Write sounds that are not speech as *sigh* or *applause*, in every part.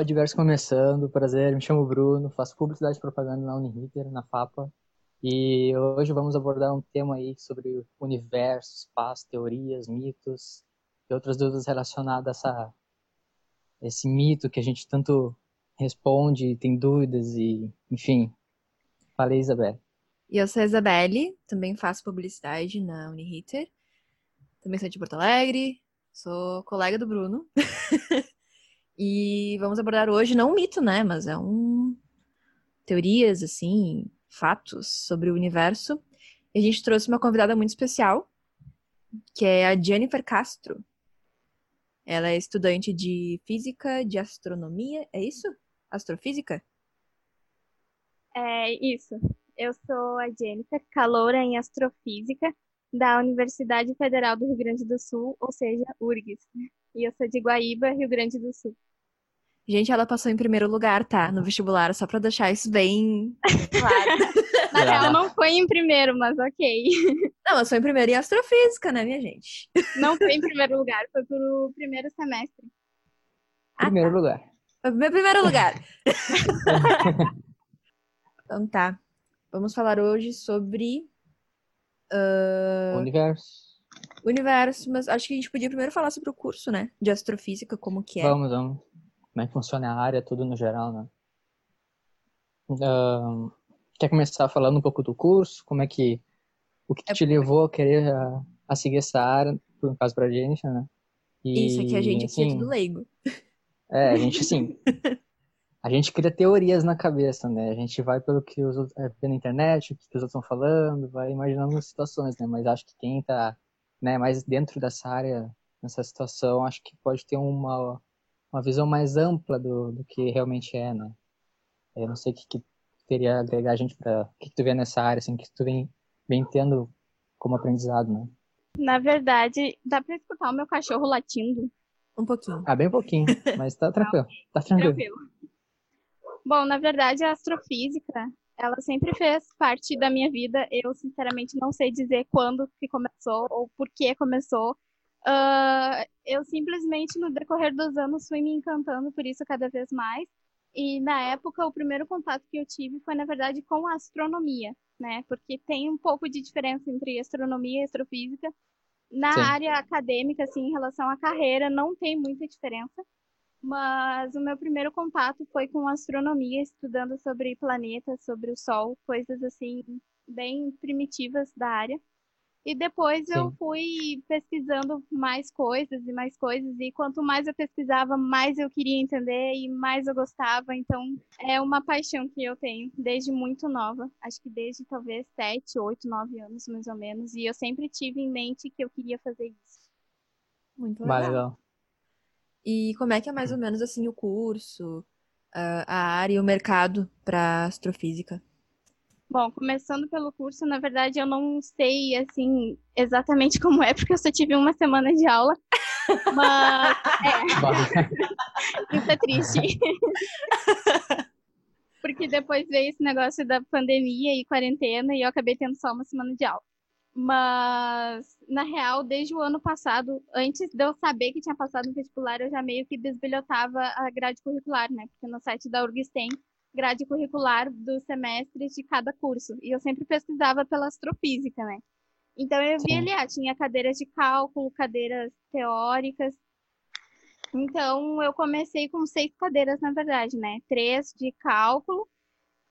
Podverso começando, prazer, me chamo Bruno, faço publicidade e propaganda na Uniriter, na FAPA, e hoje vamos abordar um tema aí sobre universo, espaço, teorias, mitos e outras dúvidas relacionadas a esse mito que a gente tanto responde, tem dúvidas e, enfim. Falei, Isabelle. E eu sou a Isabelle, também faço publicidade na Uniriter, também sou de Porto Alegre, sou colega do Bruno. *laughs* E vamos abordar hoje não um mito, né, mas é um teorias assim, fatos sobre o universo. E a gente trouxe uma convidada muito especial, que é a Jennifer Castro. Ela é estudante de física, de astronomia, é isso? Astrofísica? É isso. Eu sou a Jennifer, caloura em astrofísica da Universidade Federal do Rio Grande do Sul, ou seja, URGS. E eu sou de Guaíba, Rio Grande do Sul. Gente, ela passou em primeiro lugar, tá? No vestibular, só pra deixar isso bem claro. *laughs* Na real, não foi em primeiro, mas ok. Não, eu sou em primeiro em astrofísica, né, minha gente? Não foi em primeiro lugar, foi pro primeiro semestre. Primeiro ah, tá. lugar. Foi pro meu primeiro lugar. *laughs* então tá. Vamos falar hoje sobre. Uh... Universo. Universo, mas acho que a gente podia primeiro falar sobre o curso, né? De astrofísica, como que é. Vamos, vamos como é que funciona a área, tudo no geral, né? Uh, quer começar falando um pouco do curso? Como é que o que é te levou a querer a, a seguir essa área, por um caso pra gente, né? E, Isso aqui a gente assim, aqui é tudo leigo. É, a gente assim, *laughs* a gente cria teorias na cabeça, né? A gente vai pelo que os outros, é, na internet, o que os outros estão falando, vai imaginando situações, né? Mas acho que quem tá né, mais dentro dessa área, nessa situação, acho que pode ter uma uma visão mais ampla do, do que realmente é, né? Eu não sei o que, que teria a agregar a gente para o que, que, tu vê nessa área, assim, que tu vem, vem tendo como aprendizado, né? Na verdade, dá para escutar o meu cachorro latindo? Um pouquinho. Ah, bem pouquinho, mas tá tranquilo. Tá tranquilo. tranquilo. Bom, na verdade, a astrofísica, ela sempre fez parte da minha vida. Eu, sinceramente, não sei dizer quando que começou ou por que começou, Uh, eu simplesmente, no decorrer dos anos, fui me encantando por isso cada vez mais. E na época, o primeiro contato que eu tive foi, na verdade, com a astronomia, né? Porque tem um pouco de diferença entre astronomia e astrofísica. Na Sim. área acadêmica, assim, em relação à carreira, não tem muita diferença. Mas o meu primeiro contato foi com astronomia, estudando sobre planetas, sobre o Sol, coisas assim, bem primitivas da área. E depois Sim. eu fui pesquisando mais coisas e mais coisas, e quanto mais eu pesquisava, mais eu queria entender e mais eu gostava. Então, é uma paixão que eu tenho desde muito nova, acho que desde talvez 7, 8, 9 anos mais ou menos, e eu sempre tive em mente que eu queria fazer isso. Muito legal. legal. E como é que é mais ou menos assim o curso, a área e o mercado para astrofísica? Bom, começando pelo curso, na verdade eu não sei assim exatamente *laughs* como é, porque eu só tive uma semana de aula. Mas *laughs* é. *laughs* Isso é triste. porque depois veio esse negócio da pandemia e quarentena e eu acabei tendo só uma semana de aula. Mas, na real, desde o ano passado, antes de eu saber que tinha passado no vestibular, eu já meio que desbilhotava a grade curricular, né? Porque no site da URGS tem grade curricular dos semestres de cada curso. E eu sempre pesquisava pela astrofísica, né? Então eu vi ali, ah, tinha cadeiras de cálculo, cadeiras teóricas. Então eu comecei com seis cadeiras, na verdade, né? Três de cálculo,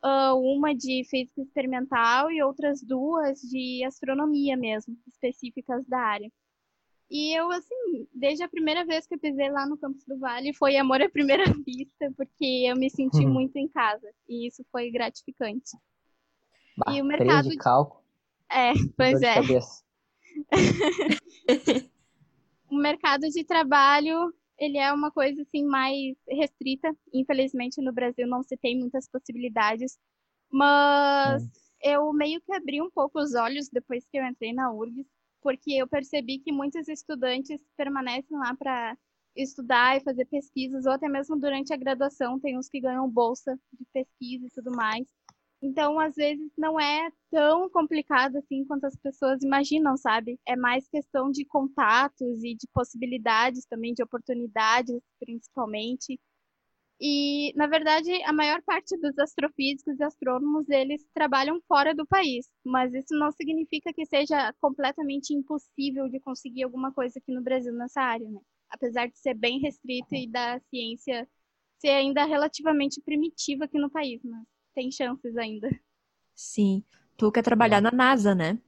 ah, uma de física experimental e outras duas de astronomia mesmo, específicas da área. E eu, assim, desde a primeira vez que eu pisei lá no Campus do Vale, foi amor à primeira *laughs* vista, porque eu me senti uhum. muito em casa. E isso foi gratificante. Bah, e o mercado. De cálculo. É, pois é. *laughs* o mercado de trabalho, ele é uma coisa, assim, mais restrita. Infelizmente, no Brasil não se tem muitas possibilidades. Mas hum. eu meio que abri um pouco os olhos depois que eu entrei na URGS porque eu percebi que muitos estudantes permanecem lá para estudar e fazer pesquisas, ou até mesmo durante a graduação, tem uns que ganham bolsa de pesquisa e tudo mais. Então, às vezes, não é tão complicado assim quanto as pessoas imaginam, sabe? É mais questão de contatos e de possibilidades também, de oportunidades, principalmente. E, na verdade, a maior parte dos astrofísicos e astrônomos, eles trabalham fora do país, mas isso não significa que seja completamente impossível de conseguir alguma coisa aqui no Brasil nessa área, né? Apesar de ser bem restrito e da ciência ser ainda relativamente primitiva aqui no país, mas tem chances ainda. Sim. Tu quer trabalhar na NASA, né?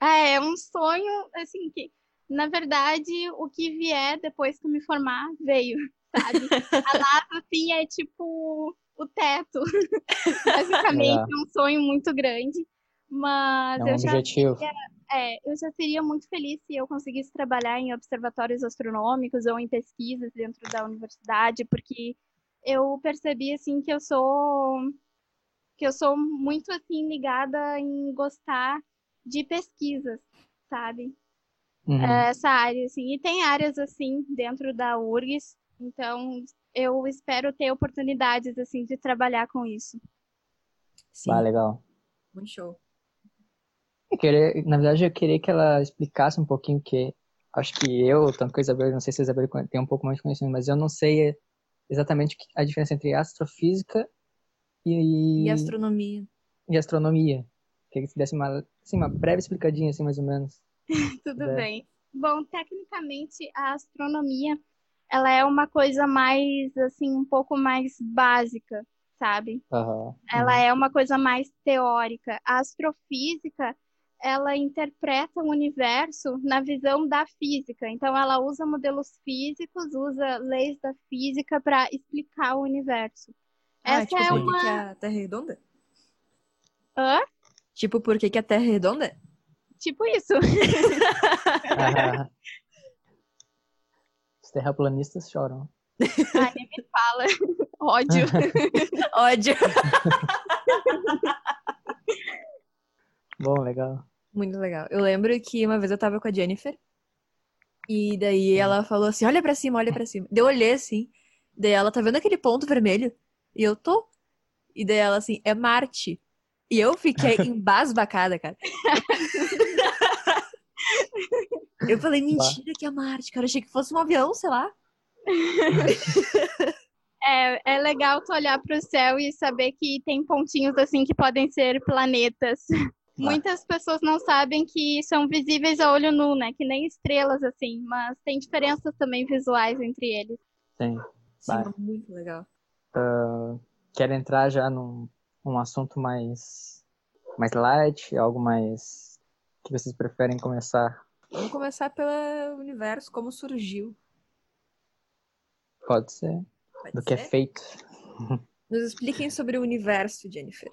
É, é um sonho, assim, que, na verdade, o que vier depois que eu me formar, veio sabe? A NASA, assim, é tipo o teto. *laughs* Basicamente, é. um sonho muito grande. Mas é um eu objetivo. já é, eu já seria muito feliz se eu conseguisse trabalhar em observatórios astronômicos ou em pesquisas dentro da universidade, porque eu percebi assim que eu sou que eu sou muito assim ligada em gostar de pesquisas, sabe? Uhum. Essa área assim, e tem áreas assim dentro da URGS então, eu espero ter oportunidades, assim, de trabalhar com isso. Sim. Ah, legal. Muito show. Eu queria, na verdade, eu queria que ela explicasse um pouquinho, que acho que eu, tanto que a Isabel, não sei se a Isabel tem um pouco mais de conhecimento, mas eu não sei exatamente a diferença entre astrofísica e... E astronomia. E astronomia. Queria que você desse uma, assim, uma breve explicadinha, assim, mais ou menos. *laughs* Tudo é. bem. Bom, tecnicamente, a astronomia ela é uma coisa mais, assim, um pouco mais básica, sabe? Uhum. Ela é uma coisa mais teórica. A astrofísica, ela interpreta o universo na visão da física. Então, ela usa modelos físicos, usa leis da física para explicar o universo. Ah, Essa tipo, é por uma... que a Terra é redonda? Hã? Tipo, por que, que a Terra é redonda? Tipo isso. *laughs* *laughs* terraplanistas choram. Ai, nem me fala. *laughs* Ódio. *laughs* Ódio. *laughs* Bom, legal. Muito legal. Eu lembro que uma vez eu tava com a Jennifer e daí ela falou assim: olha pra cima, olha pra cima. Daí eu olhei assim, daí ela tá vendo aquele ponto vermelho? E eu tô. E daí ela assim: é Marte. E eu fiquei embasbacada, cara. Eu falei, mentira que é Marte, cara. Eu achei que fosse um avião, sei lá. *laughs* É, é legal tu olhar para o céu e saber que tem pontinhos assim que podem ser planetas. Muitas pessoas não sabem que são visíveis a olho nu, né? Que nem estrelas, assim, mas tem diferenças também visuais entre eles. Tem. Sim, muito legal. Uh, quero entrar já num, num assunto mais, mais light, algo mais que vocês preferem começar Vamos começar pelo universo, como surgiu. Pode ser. Pode Do ser? que é feito. Nos expliquem sobre o universo, Jennifer.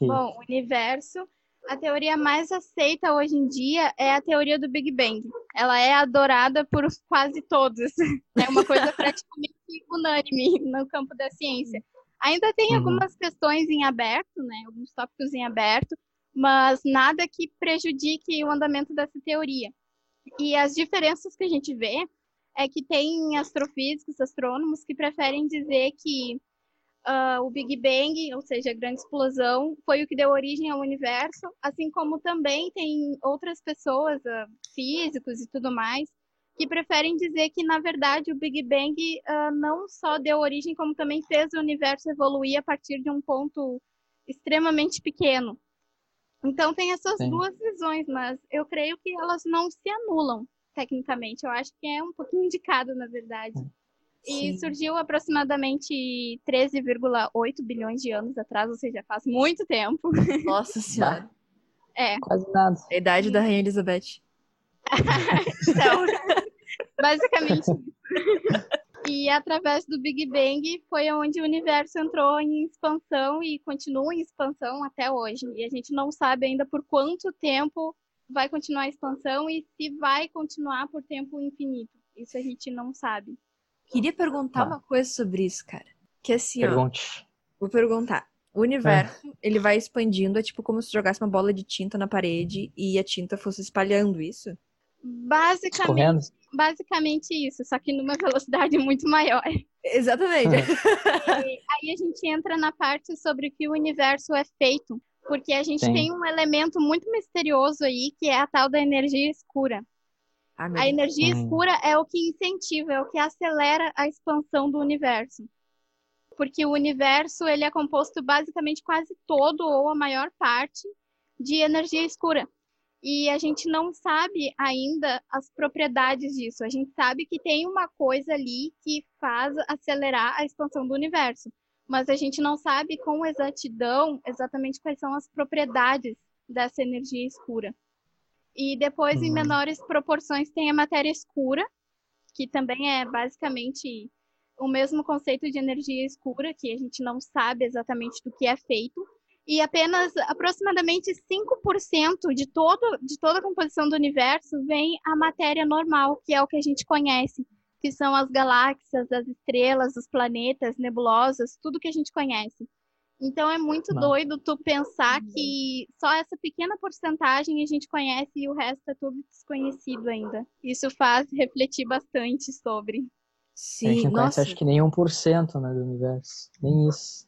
Bom, o universo, a teoria mais aceita hoje em dia é a teoria do Big Bang. Ela é adorada por quase todos. *laughs* É uma coisa praticamente unânime no campo da ciência. Ainda tem uhum. algumas questões em aberto, né? Alguns tópicos em aberto, mas nada que prejudique o andamento dessa teoria. E as diferenças que a gente vê é que tem astrofísicos, astrônomos, que preferem dizer que uh, o Big Bang, ou seja, a grande explosão, foi o que deu origem ao universo, assim como também tem outras pessoas, uh, físicos e tudo mais, que preferem dizer que, na verdade, o Big Bang uh, não só deu origem, como também fez o universo evoluir a partir de um ponto extremamente pequeno. Então tem essas Sim. duas visões, mas eu creio que elas não se anulam tecnicamente. Eu acho que é um pouquinho indicado, na verdade. Sim. E surgiu aproximadamente 13,8 bilhões de anos atrás, ou seja, faz muito tempo. Nossa *laughs* Senhora. É. Quase nada. A idade da Rainha Elizabeth. *laughs* então, basicamente isso. *laughs* E através do Big Bang foi onde o universo entrou em expansão e continua em expansão até hoje. E a gente não sabe ainda por quanto tempo vai continuar a expansão e se vai continuar por tempo infinito. Isso a gente não sabe. Queria perguntar ah. uma coisa sobre isso, cara. Que assim, Pergunte. ó. Vou perguntar. O universo, é. ele vai expandindo, é tipo como se jogasse uma bola de tinta na parede e a tinta fosse espalhando isso? Basicamente, basicamente isso, só que numa velocidade *laughs* muito maior. Exatamente. aí a gente entra na parte sobre o que o universo é feito, porque a gente Sim. tem um elemento muito misterioso aí, que é a tal da energia escura. Ah, a energia escura é o que incentiva, é o que acelera a expansão do universo. porque o universo ele é composto basicamente quase todo ou a maior parte de energia escura. E a gente não sabe ainda as propriedades disso. A gente sabe que tem uma coisa ali que faz acelerar a expansão do universo, mas a gente não sabe com exatidão exatamente quais são as propriedades dessa energia escura. E depois, em uhum. menores proporções, tem a matéria escura, que também é basicamente o mesmo conceito de energia escura, que a gente não sabe exatamente do que é feito, e apenas aproximadamente 5% de, todo, de toda a composição do universo vem a matéria normal, que é o que a gente conhece, que são as galáxias, as estrelas, os planetas, nebulosas, tudo que a gente conhece. Então é muito Não. doido tu pensar que só essa pequena porcentagem a gente conhece e o resto é tudo desconhecido ainda. Isso faz refletir bastante sobre. Sim, a gente não nossa. conhece acho que nem 1% né, do universo. Nem isso.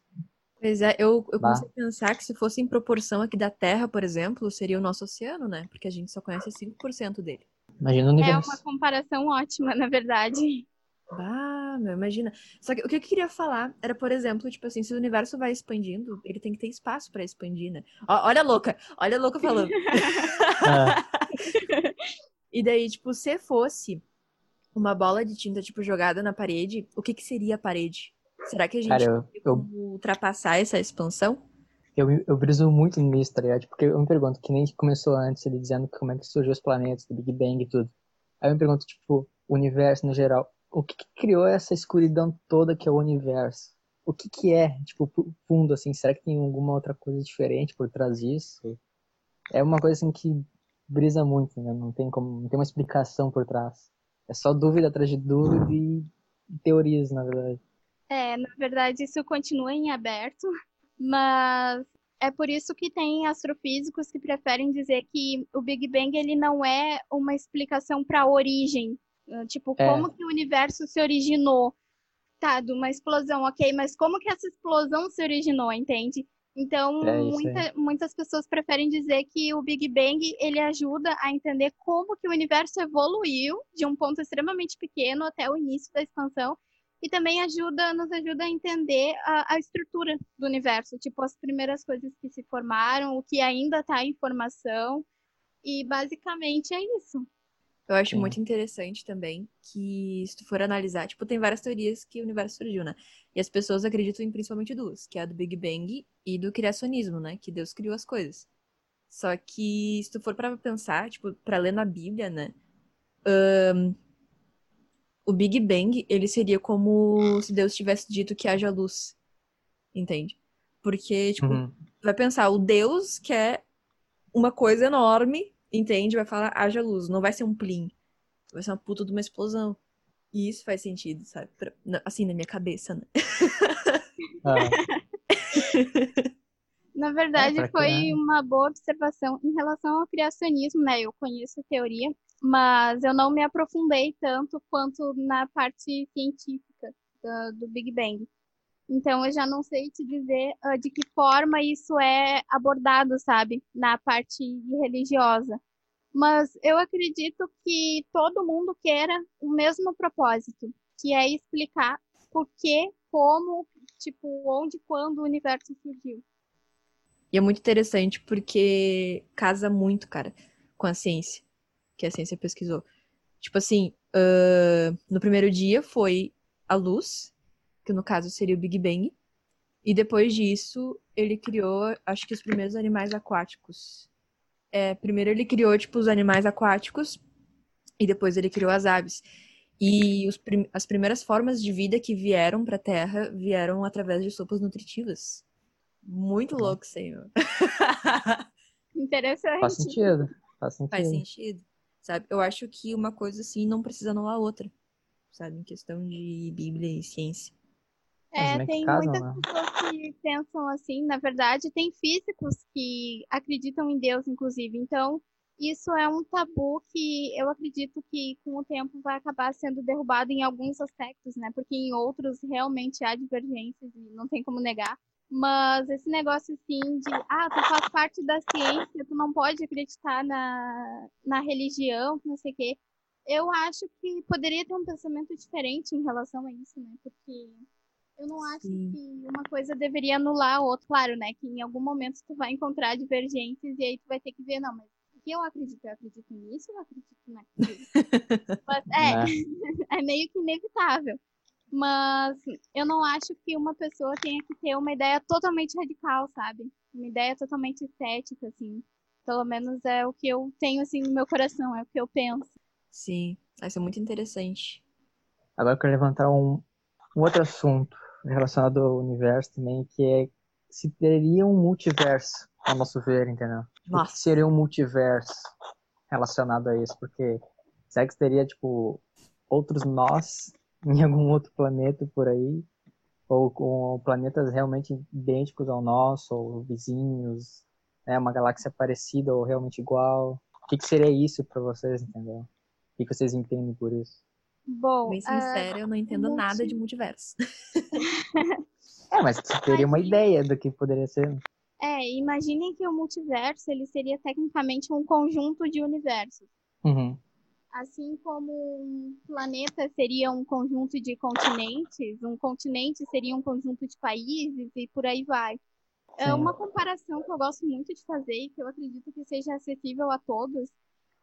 Pois é, eu, eu comecei a pensar que se fosse em proporção aqui da Terra, por exemplo, seria o nosso oceano, né? Porque a gente só conhece 5% dele. Imagina o universo. É uma comparação ótima, na verdade. Ah, meu, imagina. Só que o que eu queria falar era, por exemplo, tipo assim, se o universo vai expandindo, ele tem que ter espaço para expandir, né? Ó, olha a louca, olha a louca falando. ah. *laughs* e daí, tipo, se fosse uma bola de tinta, tipo, jogada na parede, o que que seria a parede? Será que a gente Cara, eu, ultrapassar essa expansão? Eu, eu briso muito nisso, tá ligado? Porque eu me pergunto, que nem começou antes, ele dizendo como é que surgiu os planetas, do Big Bang e tudo. Aí eu me pergunto, tipo, o universo no geral, o que, que criou essa escuridão toda que é o universo? O que que é, tipo, fundo, assim? Será que tem alguma outra coisa diferente por trás disso? É uma coisa, assim, que brisa muito, né? Não tem como, não tem uma explicação por trás. É só dúvida atrás de dúvida e teorias, na verdade. É, na verdade, isso continua em aberto, mas é por isso que tem astrofísicos que preferem dizer que o Big Bang ele não é uma explicação para a origem, tipo, é. como que o universo se originou. Tá, de uma explosão, ok, mas como que essa explosão se originou, entende? Então, é muita, muitas pessoas preferem dizer que o Big Bang ele ajuda a entender como que o universo evoluiu de um ponto extremamente pequeno até o início da expansão e também ajuda, nos ajuda a entender a, a, estrutura do universo, tipo as primeiras coisas que se formaram, o que ainda está em formação, e basicamente é isso. Eu acho Sim. muito interessante também que, se tu for analisar, tipo, tem várias teorias que o universo surgiu, né? E as pessoas acreditam em principalmente duas, que é a do Big Bang e do criacionismo, né? Que Deus criou as coisas. Só que, se tu for para pensar, tipo, para ler na Bíblia, né? Um, o Big Bang, ele seria como se Deus tivesse dito que haja luz. Entende? Porque, tipo, uhum. vai pensar, o Deus quer uma coisa enorme, entende? Vai falar, haja luz. Não vai ser um plim. Vai ser uma puta de uma explosão. E isso faz sentido, sabe? Pra, assim, na minha cabeça, né? Ah. Na verdade, é, foi uma boa observação em relação ao criacionismo, né? Eu conheço a teoria, mas eu não me aprofundei tanto quanto na parte científica do, do Big Bang. Então, eu já não sei te dizer uh, de que forma isso é abordado, sabe, na parte religiosa. Mas eu acredito que todo mundo queira o mesmo propósito, que é explicar por que, como, tipo, onde, quando o universo surgiu. E é muito interessante porque casa muito, cara, com a ciência que a ciência pesquisou. Tipo assim, uh, no primeiro dia foi a luz, que no caso seria o Big Bang, e depois disso ele criou, acho que os primeiros animais aquáticos. É, primeiro ele criou, tipo, os animais aquáticos, e depois ele criou as aves. E prim as primeiras formas de vida que vieram para a Terra vieram através de sopas nutritivas. Muito uhum. louco, senhor. *laughs* Interessante. Faz sentido. Faz sentido. Faz sentido sabe? Eu acho que uma coisa assim não precisa anular a outra, sabe? Em questão de Bíblia e ciência. É, tem muitas né? pessoas que pensam assim, na verdade, tem físicos que acreditam em Deus, inclusive. Então, isso é um tabu que eu acredito que com o tempo vai acabar sendo derrubado em alguns aspectos, né? Porque em outros realmente há divergências e não tem como negar. Mas esse negócio assim de, ah, tu faz parte da ciência, tu não pode acreditar na, na religião, não sei o quê. Eu acho que poderia ter um pensamento diferente em relação a isso, né? Porque Eu não acho Sim. que uma coisa deveria anular a outra. Claro, né? Que em algum momento tu vai encontrar divergências e aí tu vai ter que ver, não, mas o que eu acredito? Eu acredito nisso ou eu acredito naquilo? *laughs* Mas, é, Né? *laughs* é meio que inevitável. Mas eu não acho que uma pessoa tenha que ter uma ideia totalmente radical, sabe? Uma ideia totalmente estética, assim. Pelo menos é o que eu tenho, assim, no meu coração, é o que eu penso. Sim, vai ser muito interessante. Agora eu quero levantar um, um outro assunto relacionado ao universo também, que é se teria um multiverso, ao nosso ver, entendeu? Nossa. que seria um multiverso relacionado a isso? Porque será que teria, tipo, outros nós em algum outro planeta por aí? Ou com planetas realmente idênticos ao nosso, ou vizinhos, né? Uma galáxia parecida ou realmente igual? O que, que seria isso para vocês, entendeu? O que, que vocês entendem por isso? Bom, Bem ah, sincera, eu não entendo multi- nada de multiverso. É, mas você *laughs* teria uma ideia do que poderia ser. é, imaginem que o multiverso, ele seria tecnicamente um conjunto de universos. Uhum. Assim como um planeta seria um conjunto de continentes, um continente seria um conjunto de países e por aí vai. É uma comparação que eu gosto muito de fazer e que eu acredito que seja acessível a todos,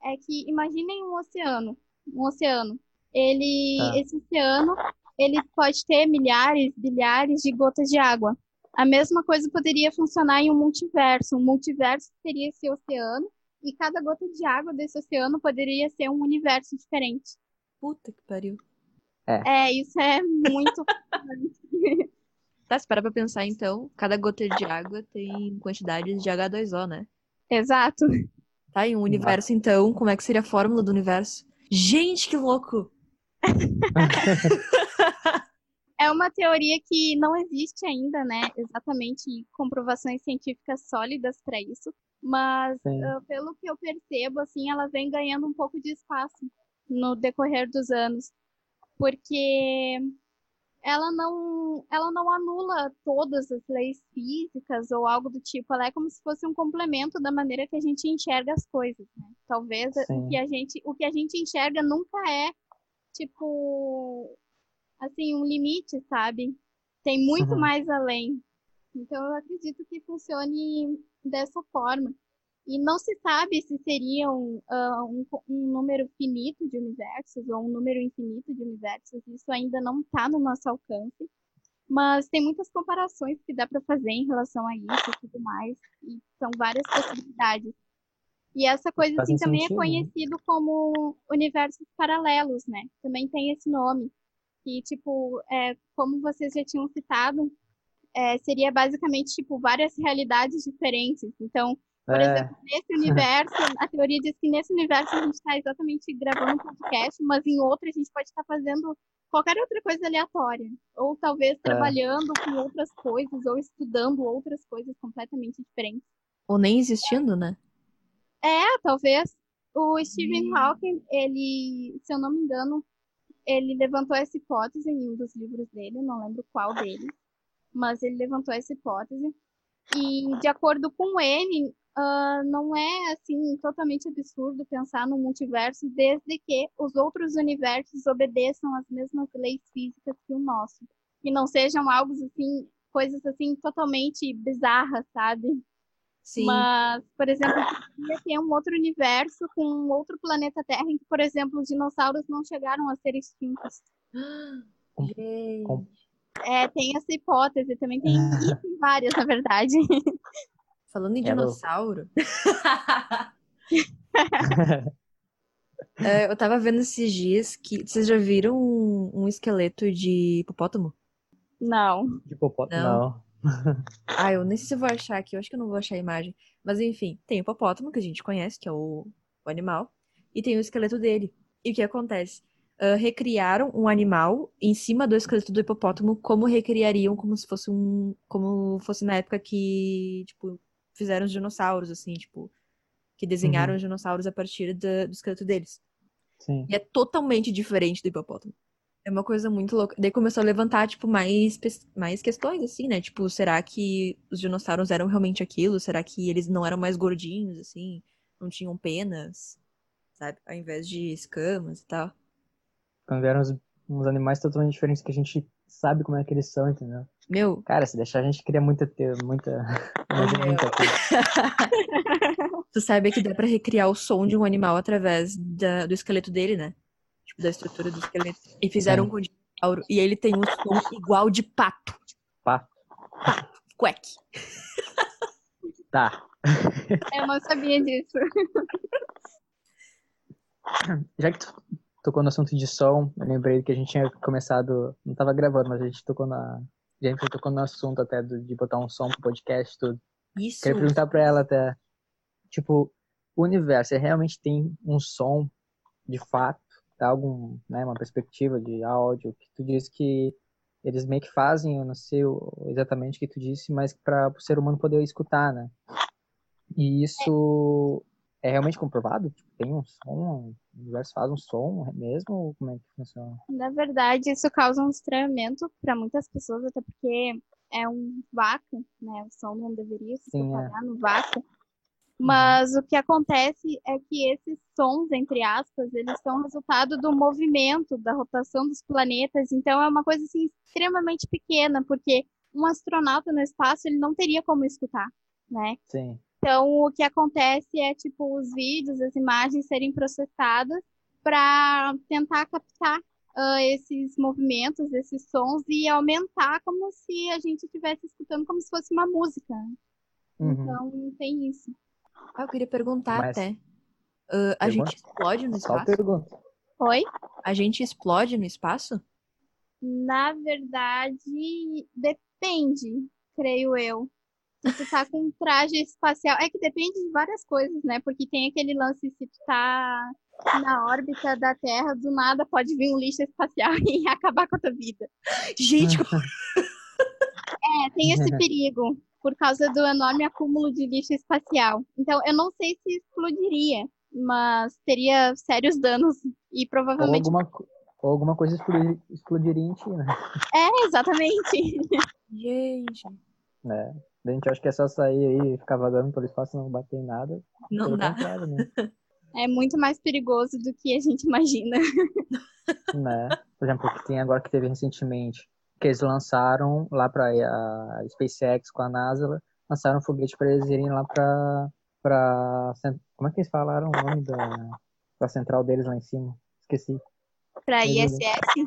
é que imaginem um oceano, um oceano. Ele, Tá. esse oceano, ele pode ter milhares, bilhares de gotas de água. A mesma coisa poderia funcionar em um multiverso. Um multiverso seria esse oceano e cada gota de água desse oceano poderia ser um universo diferente. Puta que pariu. É, isso é muito. *laughs* Tá, se parar pra pensar então, cada gota de água tem quantidades de H2O, né? Exato. Tá, em um universo então, como é que seria a fórmula do universo? Gente, que louco! *laughs* É uma teoria que não existe ainda, né? Exatamente comprovações científicas sólidas para isso, mas ah, pelo que eu percebo, assim, ela vem ganhando um pouco de espaço no decorrer dos anos, porque ela não, ela não anula todas as leis físicas ou algo do tipo, ela é como se fosse um complemento da maneira que a gente enxerga as coisas, né? Talvez o que a gente, o que a gente enxerga nunca é tipo assim, um limite, sabe? Tem muito Uhum. mais além. Então eu acredito que funcione dessa forma. E não se sabe se seriam ah, um, um número finito de universos ou um número infinito de universos. Isso ainda não está no nosso alcance. Mas tem muitas comparações que dá para fazer em relação a isso e tudo mais. E são várias possibilidades. E essa coisa assim também sentido, é né? conhecido como universos paralelos, né? Também tem esse nome. Que, tipo, é, como vocês já tinham citado, é, seria basicamente, tipo, várias realidades diferentes. Então, por É, exemplo, nesse universo, a teoria diz que nesse universo a gente está exatamente gravando um podcast, mas em outro a gente pode estar fazendo qualquer outra coisa aleatória. Ou talvez trabalhando com outras coisas, ou estudando outras coisas completamente diferentes. Ou nem existindo, né? É, talvez. O Stephen Hum. Hawking, ele, se eu não me engano, ele levantou essa hipótese em um dos livros dele, não lembro qual deles, mas ele levantou essa hipótese. E, de acordo com ele, ah, não é, assim, totalmente absurdo pensar no multiverso desde que os outros universos obedeçam às mesmas leis físicas que o nosso. Que não sejam algo, assim, coisas, assim, totalmente bizarras, sabe? Sim. Mas, por exemplo, poderia ter um outro universo com um outro planeta Terra em que, por exemplo, os dinossauros não chegaram a ser extintos. *gasps* Gente. com- É, tem essa hipótese, também tem, *laughs* tem várias, na verdade. *laughs* Falando em Quero- dinossauro. *laughs* É, eu tava vendo esses dias que. Vocês já viram um, um esqueleto de hipopótamo? Não. de hipopótamo, Não. não. Ah, eu nem sei se eu vou achar aqui, eu acho que eu não vou achar a imagem. Mas enfim, tem o hipopótamo, que a gente conhece, que é o, o animal, e tem o esqueleto dele. E o que acontece? Ah, recriaram um animal em cima do esqueleto do hipopótamo, como recriariam como se fosse um. Como fosse na época que, tipo, fizeram os dinossauros, assim, tipo, que desenharam Uhum. os dinossauros a partir da- do esqueleto deles. Sim. E é totalmente diferente do hipopótamo. É uma coisa muito louca. Daí começou a levantar, tipo, mais, mais questões, assim, né? Tipo, será que os dinossauros eram realmente aquilo? Será que eles não eram mais gordinhos, assim? Não tinham penas, sabe? Ao invés de escamas e tal. Quando eram os uns animais totalmente diferentes que a gente sabe como é que eles são, entendeu? Meu, Cara, se deixar a gente cria muita, *laughs* muita, muita *laughs* coisa. tu sabe que dá pra recriar o som de um animal através da- do esqueleto dele, né? Tipo, da estrutura do esqueleto. E fizeram Sim. com o dinossauro. E ele tem um som igual de pato. Pato. Quack. *laughs* Tá. Eu não sabia disso. Já que tu tocou no assunto de som, eu lembrei que a gente tinha começado, não tava gravando, mas a gente tocou na. A gente tocou no assunto até do- de botar um som pro podcast e tudo. Isso. Queria perguntar pra ela até, tipo, o universo, ele realmente tem um som de fato? Dá algum, né, uma perspectiva de áudio que tu disse que eles meio que fazem, eu não sei exatamente o que tu disse, mas para o ser humano poder escutar, né? E isso é realmente comprovado? Tipo, tem um som, o universo faz um som mesmo? Ou como é que funciona? Na verdade, isso causa um estranhamento para muitas pessoas, até porque é um vácuo, né? O som não deveria se Sim, é. propagar no vácuo. Mas o que acontece é que esses sons, entre aspas, eles são resultado do movimento, da rotação dos planetas. Então é uma coisa assim extremamente pequena, porque um astronauta no espaço ele não teria como escutar, né? Sim. Então, o que acontece é, tipo, os vídeos, as imagens serem processadas para tentar captar ah, esses movimentos, esses sons e aumentar como se a gente estivesse escutando como se fosse uma música. Uhum. Então, tem isso. Ah, eu queria perguntar Mas- até. Ah, a gente explode no Só espaço? pergunta. Oi? A gente explode no espaço? Na verdade, depende, creio eu. Se tu tá com um traje espacial. É que depende de várias coisas, né? Porque tem aquele lance, se tu tá na órbita da Terra, do nada pode vir um lixo espacial *laughs* e acabar com a tua vida. Gente, É, tem esse *laughs* perigo, por causa do enorme acúmulo de lixo espacial. Então, eu não sei se explodiria, mas teria sérios danos e Ou provavelmente. alguma, co- ou alguma coisa explodir, explodiria em ti, né? É, exatamente. *laughs* gente. É. A gente acha que é só sair aí e ficar vagando pelo espaço e não bater em nada. Não Pelo dá. né? É muito mais perigoso do que a gente imagina. *laughs* né? Por exemplo, o que tem agora que teve recentemente, que eles lançaram lá para a SpaceX com a NASA, lançaram um foguete para eles irem lá para para como é que eles falaram o nome da da central deles lá em cima? Esqueci. Pra Beleza. ISS.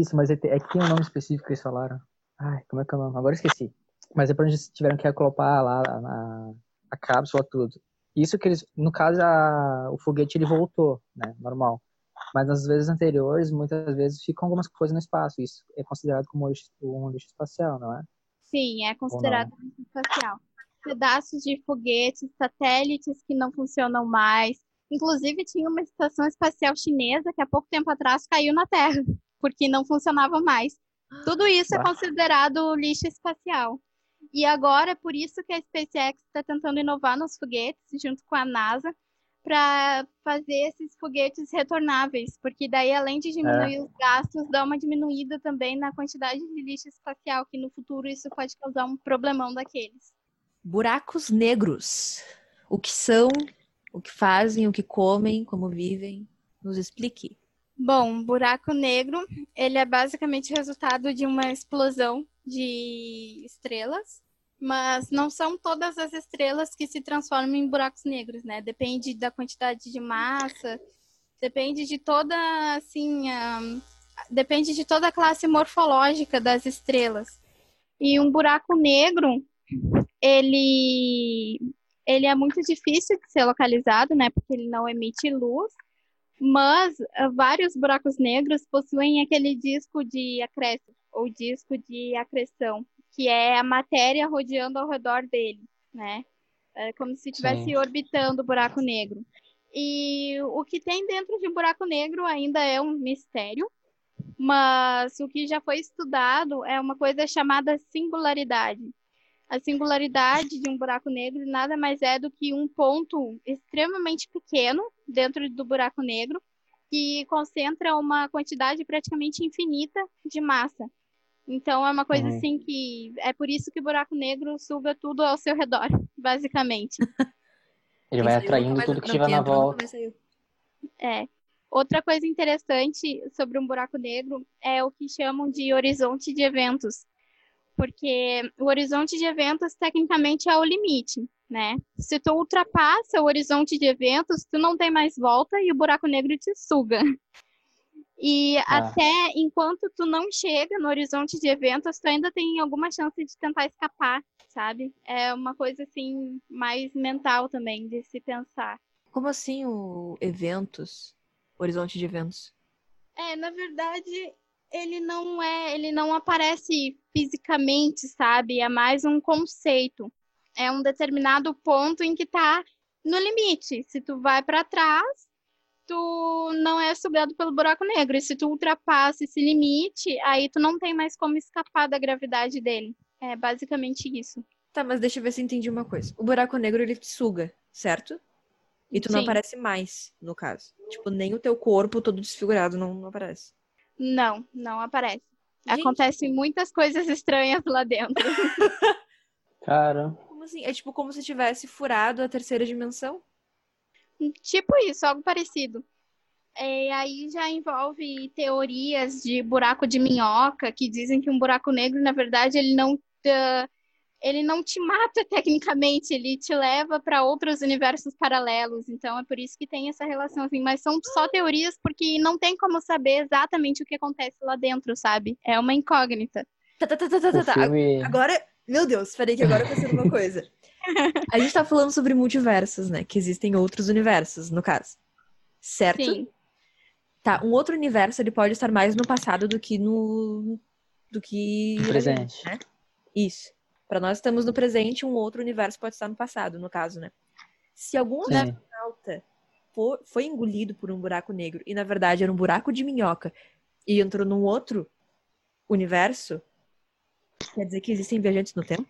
Isso, mas é, é que tem um nome específico que eles falaram. Ai, como é que é o nome? Agora esqueci. Mas depois eles tiveram que acoplar lá na, a cápsula, tudo. Isso que eles, no caso, a, o foguete ele voltou, né? Normal. Mas nas vezes anteriores, muitas vezes ficam algumas coisas no espaço. Isso é considerado como um lixo, um lixo espacial, não é? Sim, é considerado lixo espacial. Pedaços de foguetes, satélites que não funcionam mais. Inclusive, tinha uma estação espacial chinesa que há pouco tempo atrás caiu na Terra, *laughs* porque não funcionava mais. Tudo isso é considerado lixo espacial. E agora, é por isso que a SpaceX está tentando inovar nos foguetes, junto com a NASA, para fazer esses foguetes retornáveis, porque daí, além de diminuir os gastos, dá uma diminuída também na quantidade de lixo espacial, que no futuro isso pode causar um problemão daqueles. Buracos negros. O que são, o que fazem, o que comem, como vivem. Nos explique. Bom, um buraco negro, ele é basicamente resultado de uma explosão de estrelas, mas não são todas as estrelas que se transformam em buracos negros, né? Depende da quantidade de massa, depende de toda, assim, depende de toda a classe morfológica das estrelas. E um buraco negro, ele, ele é muito difícil de ser localizado, né? Porque ele não emite luz. Mas vários buracos negros possuem aquele disco de acréscimo, ou disco de acreção, que é a matéria rodeando ao redor dele, né? É como se estivesse orbitando o buraco negro. E o que tem dentro de um buraco negro ainda é um mistério, mas o que já foi estudado é uma coisa chamada singularidade. A singularidade de um buraco negro nada mais é do que um ponto extremamente pequeno dentro do buraco negro que concentra uma quantidade praticamente infinita de massa. Então é uma coisa Uhum. assim que é por isso que o buraco negro suga tudo ao seu redor, *laughs* basicamente. *laughs* Ele vai atraindo tudo que tiver na volta. É. Outra coisa interessante sobre um buraco negro é o que chamam de horizonte de eventos, porque o horizonte de eventos tecnicamente é o limite, né? Se tu ultrapassa o horizonte de eventos, tu não tem mais volta e o buraco negro te suga. *laughs* E ah. até enquanto tu não chega no horizonte de eventos, tu ainda tem alguma chance de tentar escapar, sabe? É uma coisa assim mais mental também de se pensar. Como assim o eventos? Horizonte de eventos? É, na verdade, ele não é, ele não aparece fisicamente, sabe? É mais um conceito. É um determinado ponto em que tá no limite. Se tu vai para trás, tu não é sugado pelo buraco negro. E se tu ultrapassa esse limite, aí tu não tem mais como escapar da gravidade dele. É basicamente isso. Tá, mas deixa eu ver se eu entendi uma coisa. O buraco negro ele te suga, certo? E tu Sim. não aparece mais, no caso. Tipo, nem o teu corpo todo desfigurado não, não aparece. Não, não aparece. Gente. Acontecem muitas coisas estranhas lá dentro. *laughs* *laughs* Cara. Como assim? É tipo como se tivesse furado a terceira dimensão? Tipo isso, algo parecido. É, aí já envolve teorias de buraco de minhoca, que dizem que um buraco negro, na verdade, ele não, uh, ele não te mata tecnicamente, ele te leva para outros universos paralelos. Então é por isso que tem essa relação, assim, mas são só teorias porque não tem como saber exatamente o que acontece lá dentro, sabe? É uma incógnita. Tá, tá, tá, tá, tá, tá. Filme... Agora, meu Deus, falei que agora eu pensei numa coisa. A gente tá falando sobre multiversos, né? Que existem outros universos, no caso. Certo? Sim. Tá, um outro universo ele pode estar mais no passado do que no. do que. No presente. Né? Isso. Para nós estamos no presente, um outro universo pode estar no passado, no caso, né? Se algum astronauta foi engolido por um buraco negro e na verdade era um buraco de minhoca e entrou num outro universo, quer dizer que existem viajantes no tempo?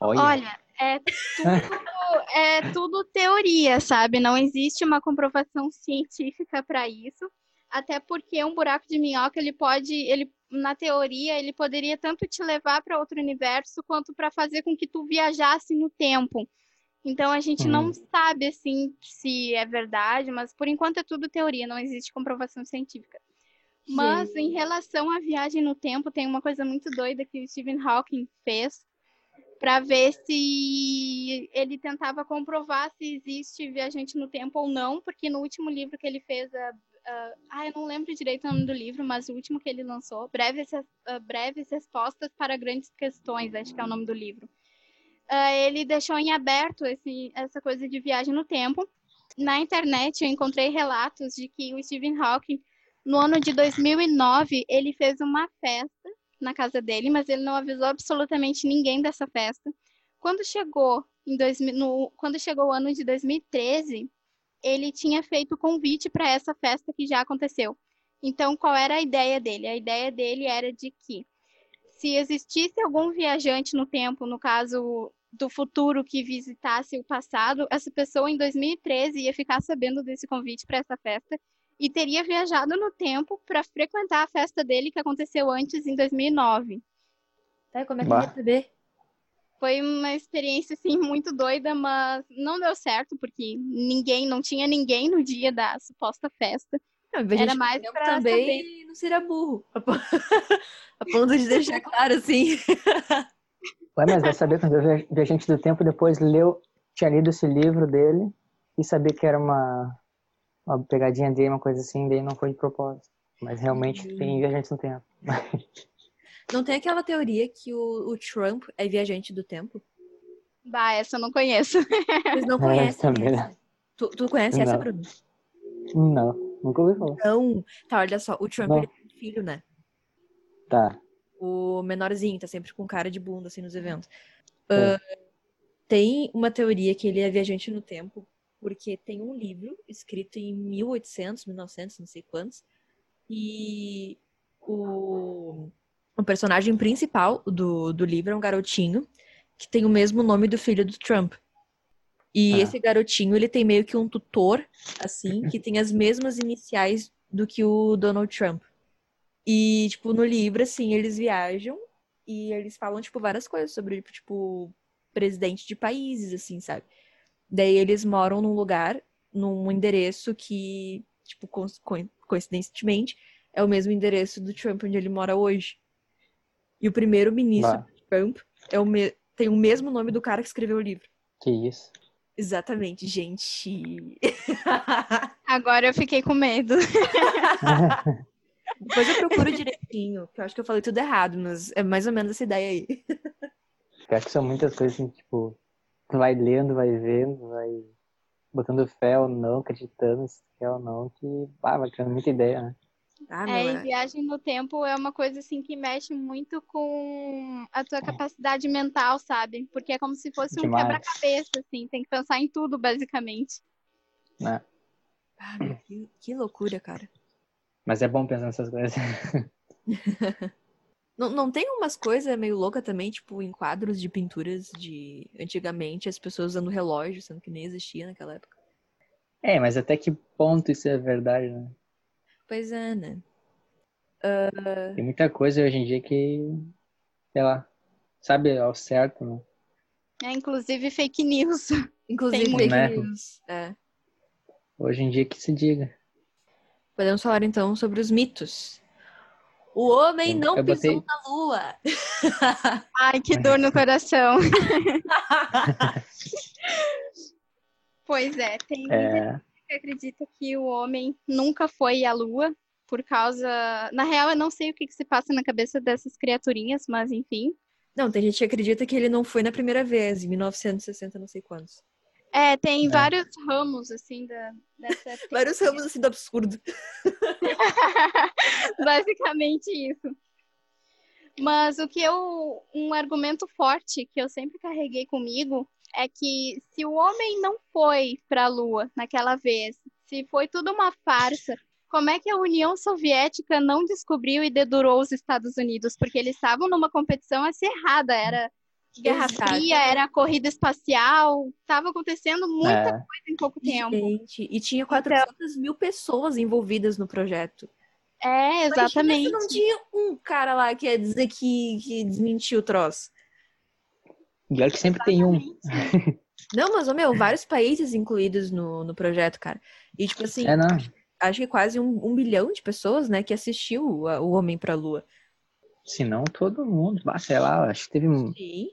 Olha, Olha é tudo, é tudo teoria, sabe? Não existe uma comprovação científica para isso. Até porque um buraco de minhoca, ele pode, ele na teoria, ele poderia tanto te levar para outro universo quanto para fazer com que tu viajasse no tempo. Então a gente hum. não sabe assim se é verdade, mas por enquanto é tudo teoria, não existe comprovação científica. Mas em relação à viagem no tempo, tem uma coisa muito doida que o Stephen Hawking fez, para ver se ele tentava comprovar se existe viajante no tempo ou não, porque no último livro que ele fez, a, a, ah, eu não lembro direito o nome do livro, mas o último que ele lançou, Breves, uh, Breves Respostas para Grandes Questões, acho que é o nome do livro. Uh, ele deixou em aberto esse, essa coisa de viagem no tempo. Na internet eu encontrei relatos de que o Stephen Hawking, no ano de 2009, ele fez uma festa na casa dele, mas ele não avisou absolutamente ninguém dessa festa. Quando chegou em dois, no, quando chegou o ano de 2013, ele tinha feito convite para essa festa que já aconteceu. Então, qual era a ideia dele? A ideia dele era de que se existisse algum viajante no tempo, no caso do futuro que visitasse o passado, essa pessoa em 2013 ia ficar sabendo desse convite para essa festa e teria viajado no tempo para frequentar a festa dele que aconteceu antes em 2009. Tá, como é que bah. ia saber? Foi uma experiência assim muito doida, mas não deu certo porque ninguém, não tinha ninguém no dia da suposta festa. Não, Era mais para também saber. não seria burro. A *laughs* ponto de deixar claro assim. *laughs* Ué, mas vai saber quando o Viajante do Tempo depois leu, tinha lido esse livro dele e sabia que era uma uma pegadinha dele, uma coisa assim, daí não foi de propósito. Mas realmente uhum. tem viajante no tempo. *laughs* Não tem aquela teoria que o, o, Trump é viajante do tempo? Bah, essa eu não conheço. Vocês não *laughs* conhecem? É, tu, tu conhece não. essa, Bruno? Não, nunca ouvi falar. Não. Tá, olha só, o Trump ele tem filho, né? Tá. O menorzinho, tá sempre com cara de bunda, assim, nos eventos. Uh, tem uma teoria que ele é viajante no tempo porque tem um livro escrito em 1800, 1900, não sei quantos, e o, o personagem principal do, do livro é um garotinho que tem o mesmo nome do filho do Trump. E ah. esse garotinho, ele tem meio que um tutor, assim, que tem as mesmas iniciais do que o Donald Trump. E, tipo, no livro, assim, eles viajam e eles falam, tipo, várias coisas sobre, tipo, presidente de países, assim, sabe? Daí eles moram num lugar, num endereço que tipo, coincidentemente, é o mesmo endereço do Trump onde ele mora hoje. E o primeiro-ministro Trump é o me... tem o mesmo nome do cara que escreveu o livro. Que isso? Exatamente, gente. *laughs* Agora eu fiquei com medo. *laughs* Depois eu procuro direitinho, que eu acho que eu falei tudo errado, mas é mais ou menos essa ideia aí. Eu acho que são muitas coisas assim, tipo, vai lendo, vai vendo, vai botando fé ou não, acreditando se quer ou não, que ah, vai criando muita ideia, né? Ah, é, e viagem no tempo é uma coisa assim que mexe muito com a tua capacidade mental, sabe? Porque é como se fosse Demais. um quebra-cabeça, assim, tem que pensar em tudo, basicamente. É. Ah, que, que loucura, cara. Mas é bom pensar nessas coisas. *laughs* não, não tem umas coisas meio loucas também, tipo, em quadros de pinturas de antigamente, as pessoas usando relógio, sendo que nem existia naquela época. É, mas até que ponto isso é verdade, né? Pois é, né? Uh... Tem muita coisa hoje em dia que, sei lá, sabe ao certo, né? É, inclusive fake news. *laughs* Inclusive Tem fake né? news. É. Hoje em dia que se diga. Podemos falar então sobre os mitos. O homem não Eu pisou botei... na lua. *laughs* Ai, que dor no coração. *laughs* pois é, tem é que acredita que o homem nunca foi à Lua por causa. Na real, eu não sei o que, que se passa na cabeça dessas criaturinhas, mas enfim. Não, tem gente que acredita que ele não foi na primeira vez, em 1960, não sei quantos. É, tem é. vários ramos, assim, da, dessa. *laughs* vários ramos, assim, do absurdo. *laughs* Basicamente isso. Mas o que eu. Um argumento forte que eu sempre carreguei comigo é que se o homem não foi para a Lua naquela vez, se foi tudo uma farsa, como é que a União Soviética não descobriu e dedurou os Estados Unidos? Porque eles estavam numa competição acirrada, era Guerra Exato. Fria, era corrida espacial, estava acontecendo muita é. coisa em pouco tempo. Gente, e tinha 400 então... mil pessoas envolvidas no projeto. É, exatamente. Imagina não tinha um cara lá que ia dizer que, que desmentiu o troço. E olha que sempre tem um. Não, mas, meu, vários países incluídos no, no projeto, cara. E, tipo assim, é, acho, acho, que quase um, um, bilhão de pessoas, né, que assistiu o, o Homem pra Lua. Se não, todo mundo. Ah, sei lá, acho que teve um. Sim.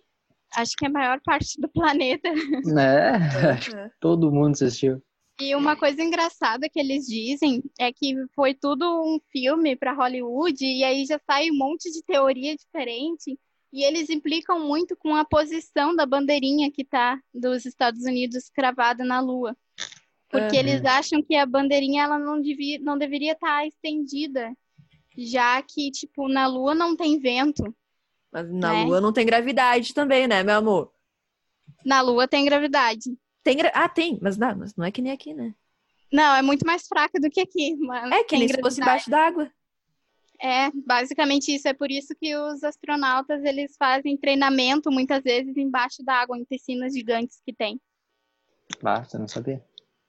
Acho que é a maior parte do planeta. *laughs* É, acho que todo mundo assistiu. E uma coisa engraçada que eles dizem é que foi tudo um filme para Hollywood e aí já sai um monte de teoria diferente e eles implicam muito com a posição da bandeirinha que está dos Estados Unidos cravada na Lua. Porque uhum. eles acham que a bandeirinha ela não, devia, não deveria estar tá estendida, já que, tipo, na Lua não tem vento. Mas na né? Lua não tem gravidade também, né, meu amor? Na Lua tem gravidade. Tem gra... Ah, tem, mas não, mas não é que nem aqui, né? Não, é muito mais fraca do que aqui. Mas é que nem se fosse embaixo d'água. É, basicamente isso. É por isso que os astronautas eles fazem treinamento muitas vezes embaixo da água, em piscinas gigantes que tem. Basta, não sabia.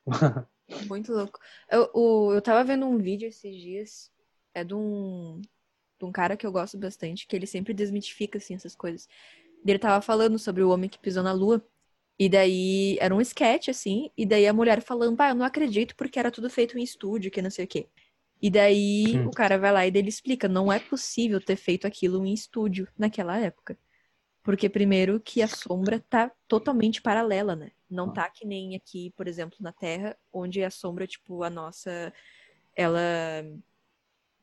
*laughs* Muito louco. Eu, eu, eu tava vendo um vídeo esses dias, é de um, de um cara que eu gosto bastante, que ele sempre desmitifica assim, essas coisas. Ele tava falando sobre o homem que pisou na lua. E daí era um sketch, assim, e daí a mulher falando, ah, eu não acredito porque era tudo feito em estúdio, que não sei o quê. E daí hum. o cara vai lá e ele explica, não é possível ter feito aquilo em estúdio naquela época. Porque primeiro que a sombra tá totalmente paralela, né? Não tá que nem aqui, por exemplo, na Terra, onde a sombra, tipo, a nossa, ela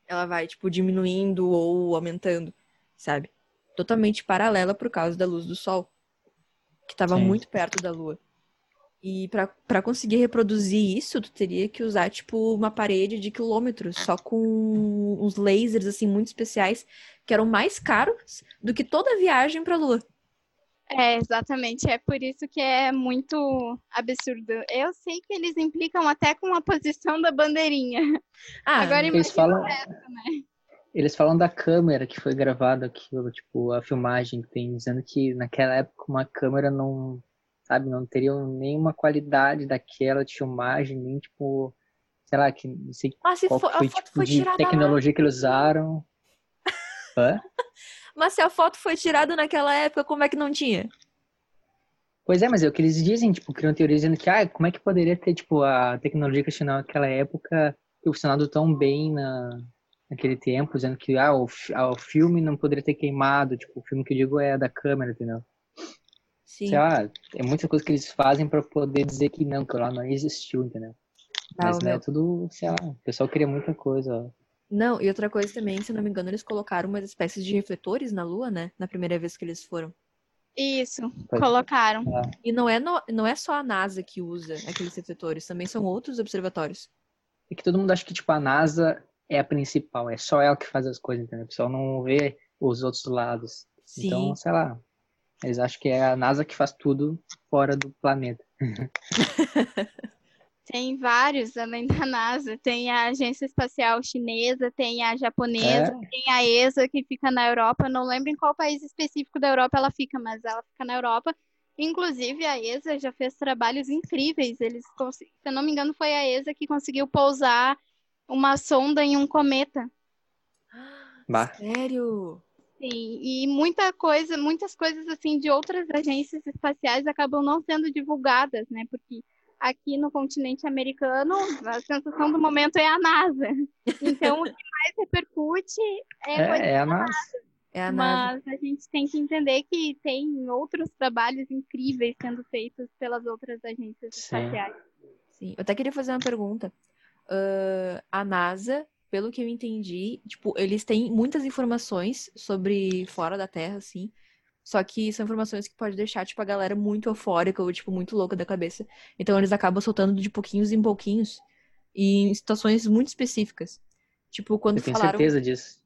ela vai tipo diminuindo ou aumentando, sabe? Totalmente paralela por causa da luz do sol, que estava muito perto da lua. E para conseguir reproduzir isso, tu teria que usar, tipo, uma parede de quilômetros, só com uns lasers, assim, muito especiais, que eram mais caros do que toda a viagem pra Lua. É, exatamente. É por isso que é muito absurdo. Eu sei que eles implicam até com a posição da bandeirinha. Ah, Agora eles falam... Resto, né? Eles falam da câmera que foi gravada aquilo, tipo, a filmagem que tem, dizendo que naquela época uma câmera não sabe? Não teriam nenhuma qualidade daquela de filmagem, nem tipo, sei lá, que não sei Mas qual foi tipo foi de tecnologia lá. que eles usaram. *laughs* Hã? Mas se a foto foi tirada naquela época, como é que não tinha? Pois é, mas é o que eles dizem, tipo, criam teorias dizendo que, ah, como é que poderia ter, tipo, a tecnologia que tinha naquela época ter funcionado tão bem na, naquele tempo, dizendo que ah, o, ah, o filme não poderia ter queimado. Tipo, o filme que eu digo é da câmera, entendeu? Sim. Sei lá, é muita coisa que eles fazem pra poder dizer que não, que lá não existiu, entendeu? Não, Mas né, tudo, sei lá, o pessoal queria muita coisa. ó. Não, e outra coisa também, se eu não me engano, eles colocaram umas espécies de refletores na Lua, né? Na primeira vez que eles foram. Isso, colocaram. E não é, no- não é só a NASA que usa aqueles refletores, também são outros observatórios. É que todo mundo acha que, tipo, a NASA é a principal, é só ela que faz as coisas, entendeu? O pessoal não vê os outros lados. Sim. Então, sei lá, eles acham que é a NASA que faz tudo fora do planeta. *laughs* Tem vários além da NASA. Tem a Agência Espacial Chinesa, tem a japonesa, É. tem a ESA que fica na Europa. Eu Não lembro em qual país específico da Europa ela fica, mas ela fica na Europa. Inclusive, a ESA já fez trabalhos incríveis. Eles, se eu não me engano, foi a ESA que conseguiu pousar uma sonda em um cometa. Bah, Sério? Sim, e muita coisa, muitas coisas assim de outras agências espaciais acabam não sendo divulgadas, né? Porque aqui no continente americano, a sensação do momento é a NASA. Então, o que mais repercute é é, é a NASA. É a NASA. mas a gente tem que entender que tem outros trabalhos incríveis sendo feitos pelas outras agências Sim. espaciais. Sim. Eu até queria fazer uma pergunta. Ah, a NASA, pelo que eu entendi, tipo, eles têm muitas informações sobre fora da Terra, assim. Só que são informações que pode deixar, tipo, a galera muito eufórica ou, tipo, muito louca da cabeça. Então eles acabam soltando de pouquinhos em pouquinhos e em situações muito específicas. Tipo, quando Eu tenho falaram. certeza disso.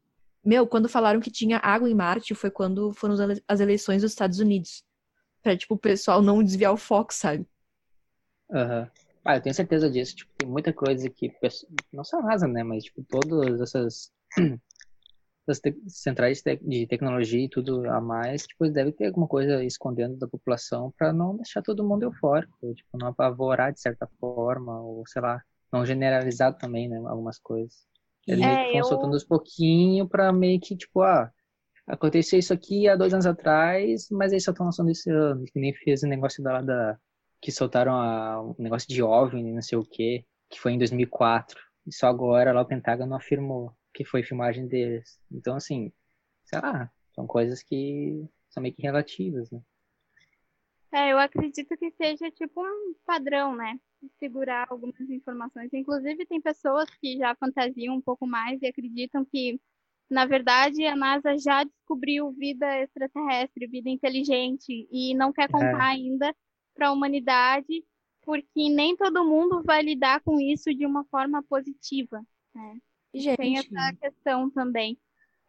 Meu, quando falaram que tinha água em Marte foi quando foram as ele- as eleições dos Estados Unidos. Pra, tipo, o pessoal não desviar o foco, sabe? Aham. Ah, eu tenho certeza disso. Tipo, tem muita coisa que. Não só a NASA, né? Mas, tipo, todas essas. Essas te- centrais de tec- de tecnologia e tudo a mais, tipo, deve ter alguma coisa escondendo da população pra não deixar todo mundo eufórico, tipo, não apavorar de certa forma, ou sei lá, não generalizar também, né? Algumas coisas. Eles E- meio É, que eu- soltando aos pouquinho pra meio que, tipo, ah, aconteceu isso aqui há dois anos atrás, mas eles só estão lançando esse ano. Que nem fez o negócio da, da que soltaram a, um negócio de OVNI, não sei o que, que foi em 2004. E só agora lá o Pentágono afirmou que foi filmagem deles. Então, assim, sei lá, são coisas que são meio que relativas, né? É, eu acredito que seja tipo um padrão, né? Segurar algumas informações. Inclusive, tem pessoas que já fantasiam um pouco mais e acreditam que, na verdade, a NASA já descobriu vida extraterrestre, vida inteligente, e não quer contar ainda para a humanidade, porque nem todo mundo vai lidar com isso de uma forma positiva. né? Tem Gente, essa questão também.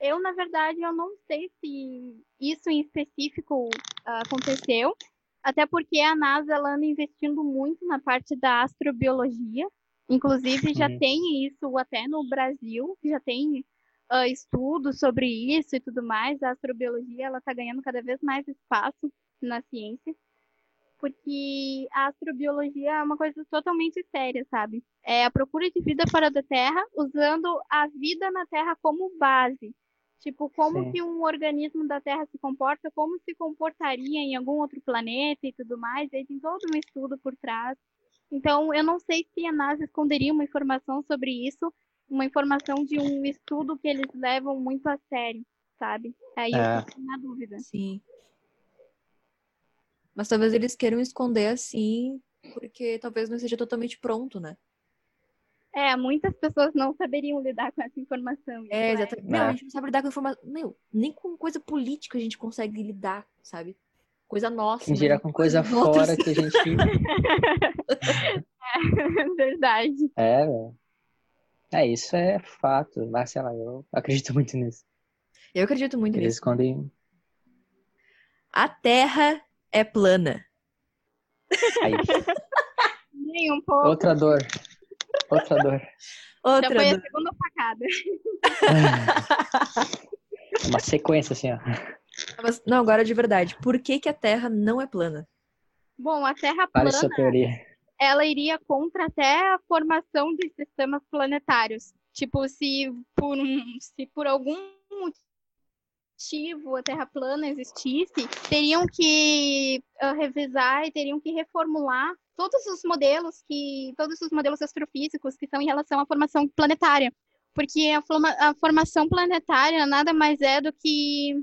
Eu, na verdade, eu não sei se isso em específico ah, aconteceu, até porque a NASA ela anda investindo muito na parte da astrobiologia. Inclusive, já Uhum. tem isso até no Brasil, já tem ah, estudos sobre isso e tudo mais. A astrobiologia ela está ganhando cada vez mais espaço na ciência, porque a astrobiologia é uma coisa totalmente séria, sabe? É a procura de vida fora da Terra, usando a vida na Terra como base. Tipo, como Sim. que um organismo da Terra se comporta, como se comportaria em algum outro planeta e tudo mais. Aí tem todo um estudo por trás. Então, eu não sei se a NASA esconderia uma informação sobre isso, uma informação de um estudo que eles levam muito a sério, sabe? Aí eu É. fico na dúvida. sim. Mas talvez eles queiram esconder assim, porque talvez não esteja totalmente pronto, né? É, muitas pessoas não saberiam lidar com essa informação. É, exatamente. É. a gente não sabe lidar com informação. Meu, nem com coisa política a gente consegue lidar, sabe? Coisa nossa. Dirá mas com coisa fora que a gente. *laughs* *laughs* Verdade. É, velho. É, isso é fato. Mas, sei lá, eu acredito muito nisso. Eu acredito muito Eles nisso. escondem. A Terra é plana. Aí, Nem um pouco. outra dor. Outra dor. Já Outra. foi a do- segunda facada. *laughs* Uma sequência, assim, ó. Mas- Não, agora de verdade. Por que, que a Terra não é plana? Bom, a Terra plana, sua teoria. ela iria contra até a formação de sistemas planetários. Tipo, se por, um, se por algum motivo a Terra plana existisse, teriam que ah, revisar e teriam que reformular todos os modelos que todos os modelos astrofísicos que são em relação à formação planetária, porque a, forma, a formação planetária nada mais é do que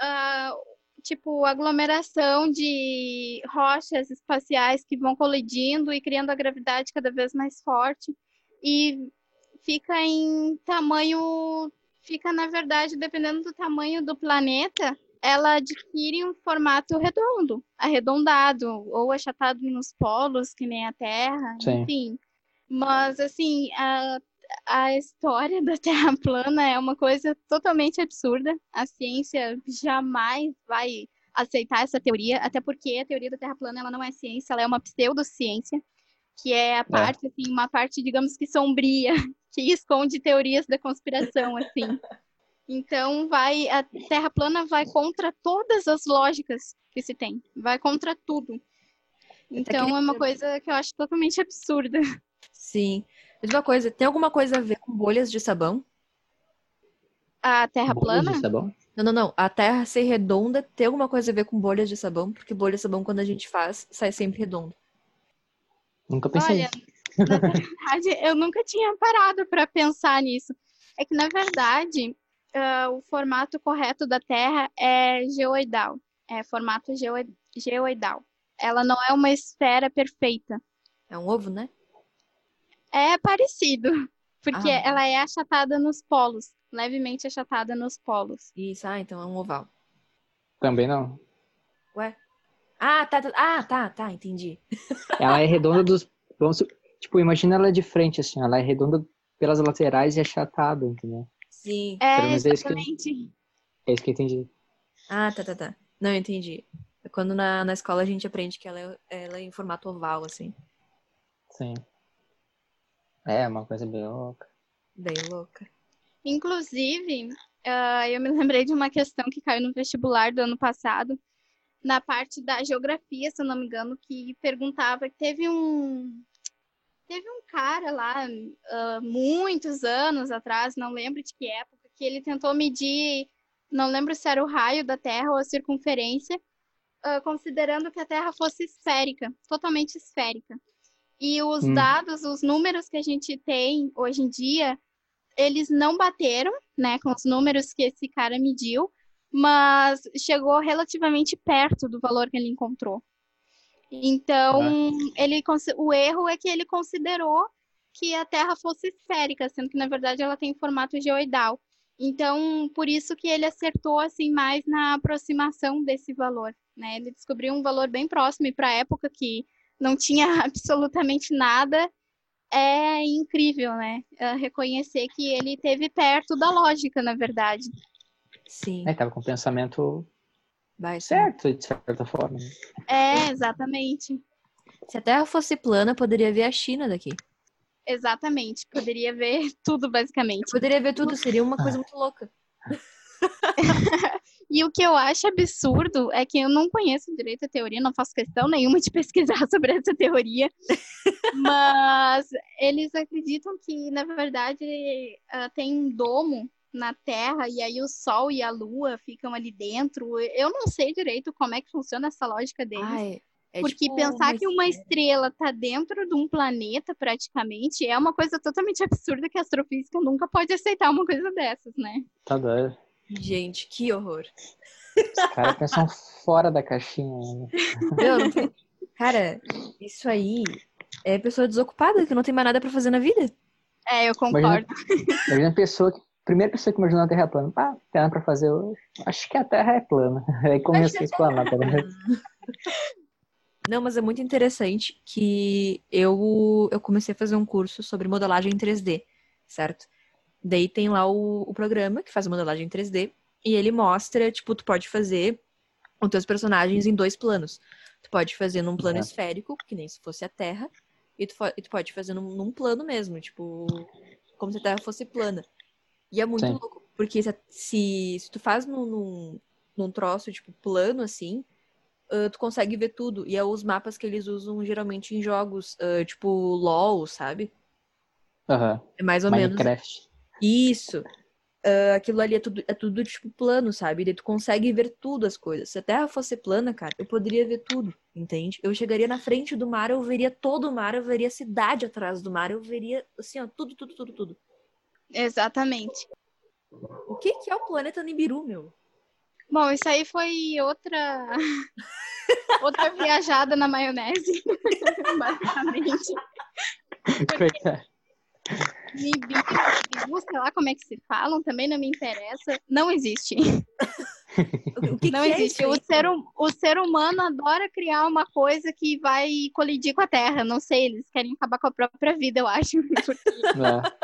uh, tipo aglomeração de rochas espaciais que vão colidindo e criando a gravidade cada vez mais forte. E fica em tamanho fica na verdade dependendo do tamanho do planeta ela adquire um formato redondo, arredondado ou achatado nos polos, que nem a Terra, Sim. enfim. Mas, assim, a, a história da Terra *laughs* plana é uma coisa totalmente absurda. A ciência jamais vai aceitar essa teoria, até porque a teoria da Terra plana ela não é ciência, ela é uma pseudociência, que é a é. parte, é. assim, uma parte, digamos que sombria, *laughs* que esconde teorias da conspiração, assim. Então, vai a Terra plana vai contra todas as lógicas que se tem, vai contra tudo. Então, é uma coisa que eu acho totalmente absurda. Sim. Mas uma coisa, tem alguma coisa a ver com bolhas de sabão? A Terra bolhas plana? De sabão? Não, não, não. A Terra ser redonda tem alguma coisa a ver com bolhas de sabão? Porque bolha de sabão, quando a gente faz, sai sempre redondo. Nunca pensei. Olha, na *laughs* verdade, eu nunca tinha parado para pensar nisso. É que, na verdade, uh, o formato correto da Terra é geoidal. É formato geoidal. Ela não é uma esfera perfeita. É um ovo, né? É parecido, *laughs* porque ah. ela é achatada nos polos, levemente achatada nos polos. Isso, ah, então é um oval. Também não. Ué? Ah, tá, tá, ah, tá, tá, entendi. *laughs* Ela é redonda dos. Vamos, tipo, imagina ela de frente, assim, ela é redonda pelas laterais e achatada, entendeu? Sim. É, exatamente. É isso que eu entendi. Ah, tá, tá, tá. Não, eu entendi. Quando na, na escola a gente aprende que ela é, ela é em formato oval, assim. Sim. É, uma coisa bem louca. Bem louca. Inclusive, uh, eu me lembrei de uma questão que caiu no vestibular do ano passado, na parte da geografia, se eu não me engano, que perguntava que teve um Teve um cara lá, uh, muitos anos atrás, não lembro de que época, que ele tentou medir, não lembro se era o raio da Terra ou a circunferência, uh, considerando que a Terra fosse esférica, totalmente esférica. E os hum. dados, os números que a gente tem hoje em dia, eles não bateram, né, com os números que esse cara mediu, mas chegou relativamente perto do valor que ele encontrou. Então, ele, o erro é que ele considerou que a Terra fosse esférica, sendo que na verdade ela tem formato geoidal. Então, por isso que ele acertou assim mais na aproximação desse valor, né? Ele descobriu um valor bem próximo e para a época que não tinha *laughs* absolutamente nada, é incrível, né? É reconhecer que ele teve perto da lógica, na verdade. Sim. É, tava com pensamento Vai certo, de certa forma. É, exatamente. Se a Terra fosse plana, poderia ver a China daqui. Exatamente, poderia ver *laughs* tudo, basicamente. Poderia ver tudo, seria uma coisa muito louca. *laughs* e o que eu acho absurdo é que eu não conheço direito a teoria, não faço questão nenhuma de *laughs* pesquisar sobre essa teoria, mas eles acreditam que, na verdade, tem um domo na Terra e aí o Sol e a Lua ficam ali dentro. Eu não sei direito como é que funciona essa lógica deles. Ai, é porque tipo pensar que uma estrela está dentro de um planeta praticamente é uma coisa totalmente absurda que a astrofísica nunca pode aceitar uma coisa dessas, né? Tá doido. Gente, que horror. Os caras pensam fora da caixinha. Né? Não, *laughs* Cara, isso aí é pessoa desocupada que não tem mais nada para fazer na vida. É, eu concordo. Imagina, imagina pessoa que primeira pessoa que imaginou a Terra plana. Ah, tem nada pra fazer hoje. Acho que a Terra é plana. *laughs* Aí começou a explanar, tá Não, mas é muito interessante que eu, eu comecei a fazer um curso sobre modelagem em 3D, certo? Daí tem lá o, o programa que faz modelagem em 3D e ele mostra, tipo, tu pode fazer os teus personagens em dois planos. Tu pode fazer num plano esférico, que nem se fosse a Terra, e tu, e tu pode fazer num, num plano mesmo, tipo, como se a Terra fosse plana. E é muito Sim. louco, porque se, se, se tu faz num, num, num, troço, tipo, plano, assim, uh, tu consegue ver tudo. E é os mapas que eles usam geralmente em jogos, uh, tipo, LOL, sabe? Uhum. É mais ou Minecraft. menos. Isso. uh, aquilo ali é tudo, é tudo, tipo, plano, sabe? E daí tu consegue ver tudo as coisas. Se a Terra fosse plana, cara, eu poderia ver tudo, entende? Eu chegaria na frente do mar, eu veria todo o mar, eu veria a cidade atrás do mar, eu veria, assim, ó, tudo, tudo, tudo, tudo. Exatamente. O que, que é o planeta Nibiru, meu? Bom, isso aí foi outra *laughs* outra viajada na maionese, *laughs* basicamente. Coitado. Nibiru, Nibiru, sei lá como é que se falam, também não me interessa. Não existe. O que não que é existe. aí? o, ser, hum- o ser humano adora criar uma coisa que vai colidir com a Terra. Não sei, eles querem acabar com a própria vida, eu acho. *laughs*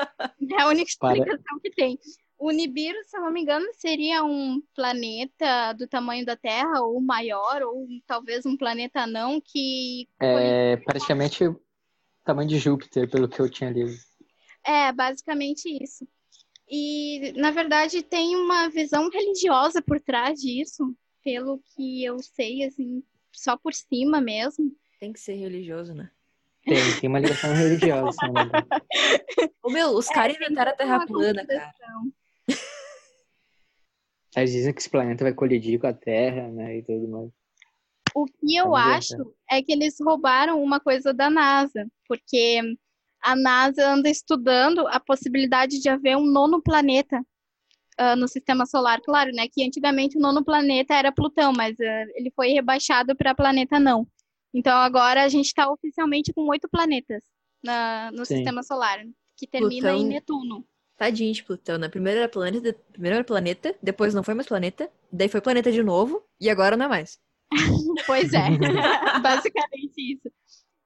É. é a única Para- explicação que tem. O Nibiru, se eu não me engano, seria um planeta do tamanho da Terra, ou maior, ou talvez um planeta não, que É praticamente o tamanho de Júpiter, pelo que eu tinha lido. É, basicamente isso. E, na verdade, tem uma visão religiosa por trás disso, pelo que eu sei, assim, só por cima mesmo. Tem que ser religioso, né? Tem, tem uma ligação religiosa, né? Ô, meu, os caras inventaram a Terra plana, cara. Eles dizem que esse planeta vai colidir com a Terra, né? E tudo mais. O que eu acho é que eles roubaram uma coisa da NASA, porque a NASA anda estudando a possibilidade de haver um nono planeta ah, no sistema solar. Claro, né? Que antigamente o nono planeta era Plutão, mas ah, ele foi rebaixado para planeta não. Então agora a gente está oficialmente com oito planetas na- no Sim. sistema solar, que termina Plutão- em Netuno. Tadinho de Plutão, né? Primeiro era planeta, primeiro era planeta, depois não foi mais planeta, daí foi planeta de novo, e agora não é mais. *laughs* Pois é, *laughs* basicamente isso.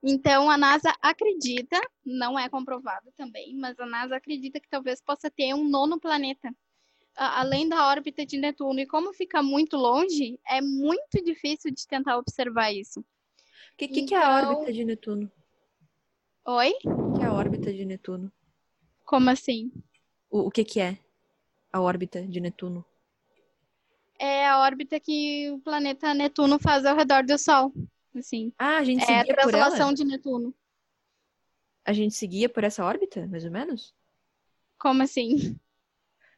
Então, a NASA acredita, não é comprovado também, mas a NASA acredita que talvez possa ter um nono planeta, além da órbita de Netuno. E como fica muito longe, é muito difícil de tentar observar isso. O que, que, que é a Então- órbita de Netuno? Oi? O que é a órbita de Netuno? Como assim? O, o que, que é a órbita de Netuno? É a órbita que o planeta Netuno faz ao redor do Sol. Assim, Ah, a gente é a seguia por translação ela? de Netuno. A gente seguia por essa órbita, mais ou menos? Como assim?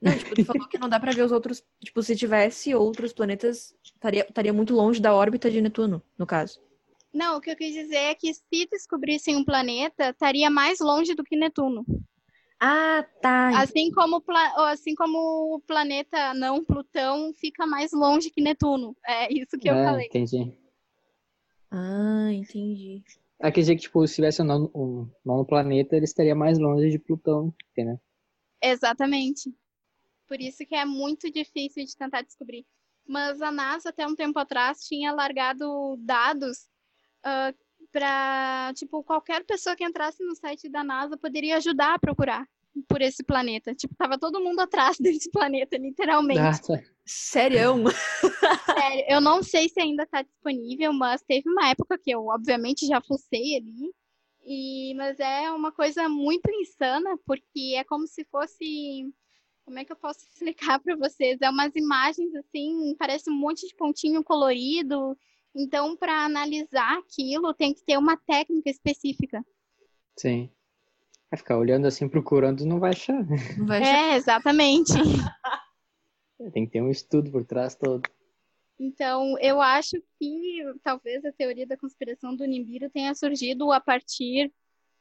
Não, tipo, tu falou que não dá pra ver os outros. Tipo, se tivesse outros planetas, estaria, estaria muito longe da órbita de Netuno, no caso. Não, o que eu quis dizer é que se descobrissem um planeta, estaria mais longe do que Netuno. Ah, tá. Assim como, assim como o planeta não Plutão fica mais longe que Netuno. É isso que eu é, falei. entendi. Ah, entendi. Ah, quer dizer que, tipo, se tivesse um nono, um nono planeta, ele estaria mais longe de Plutão, né? Exatamente. Por isso que é muito difícil de tentar descobrir. Mas a NASA, até um tempo atrás, tinha largado dados para, tipo, qualquer pessoa que entrasse no site da NASA poderia ajudar a procurar por esse planeta. Tipo, tava todo mundo atrás *laughs* desse planeta, literalmente. Ah, tá. Sério? Sério, eu não sei se ainda está disponível, mas teve uma época que eu, obviamente, já fucei ali. E, mas é uma coisa muito insana, porque é como se fosse. Como é que eu posso explicar para vocês? É umas imagens assim, parece um monte de pontinho colorido. Então, para analisar aquilo, tem que ter uma técnica específica. Sim. Vai ficar olhando assim, procurando, não vai achar. Não vai achar. É, exatamente. *laughs* Tem que ter um estudo por trás todo. Então, eu acho que talvez a teoria da conspiração do Nibiru tenha surgido a partir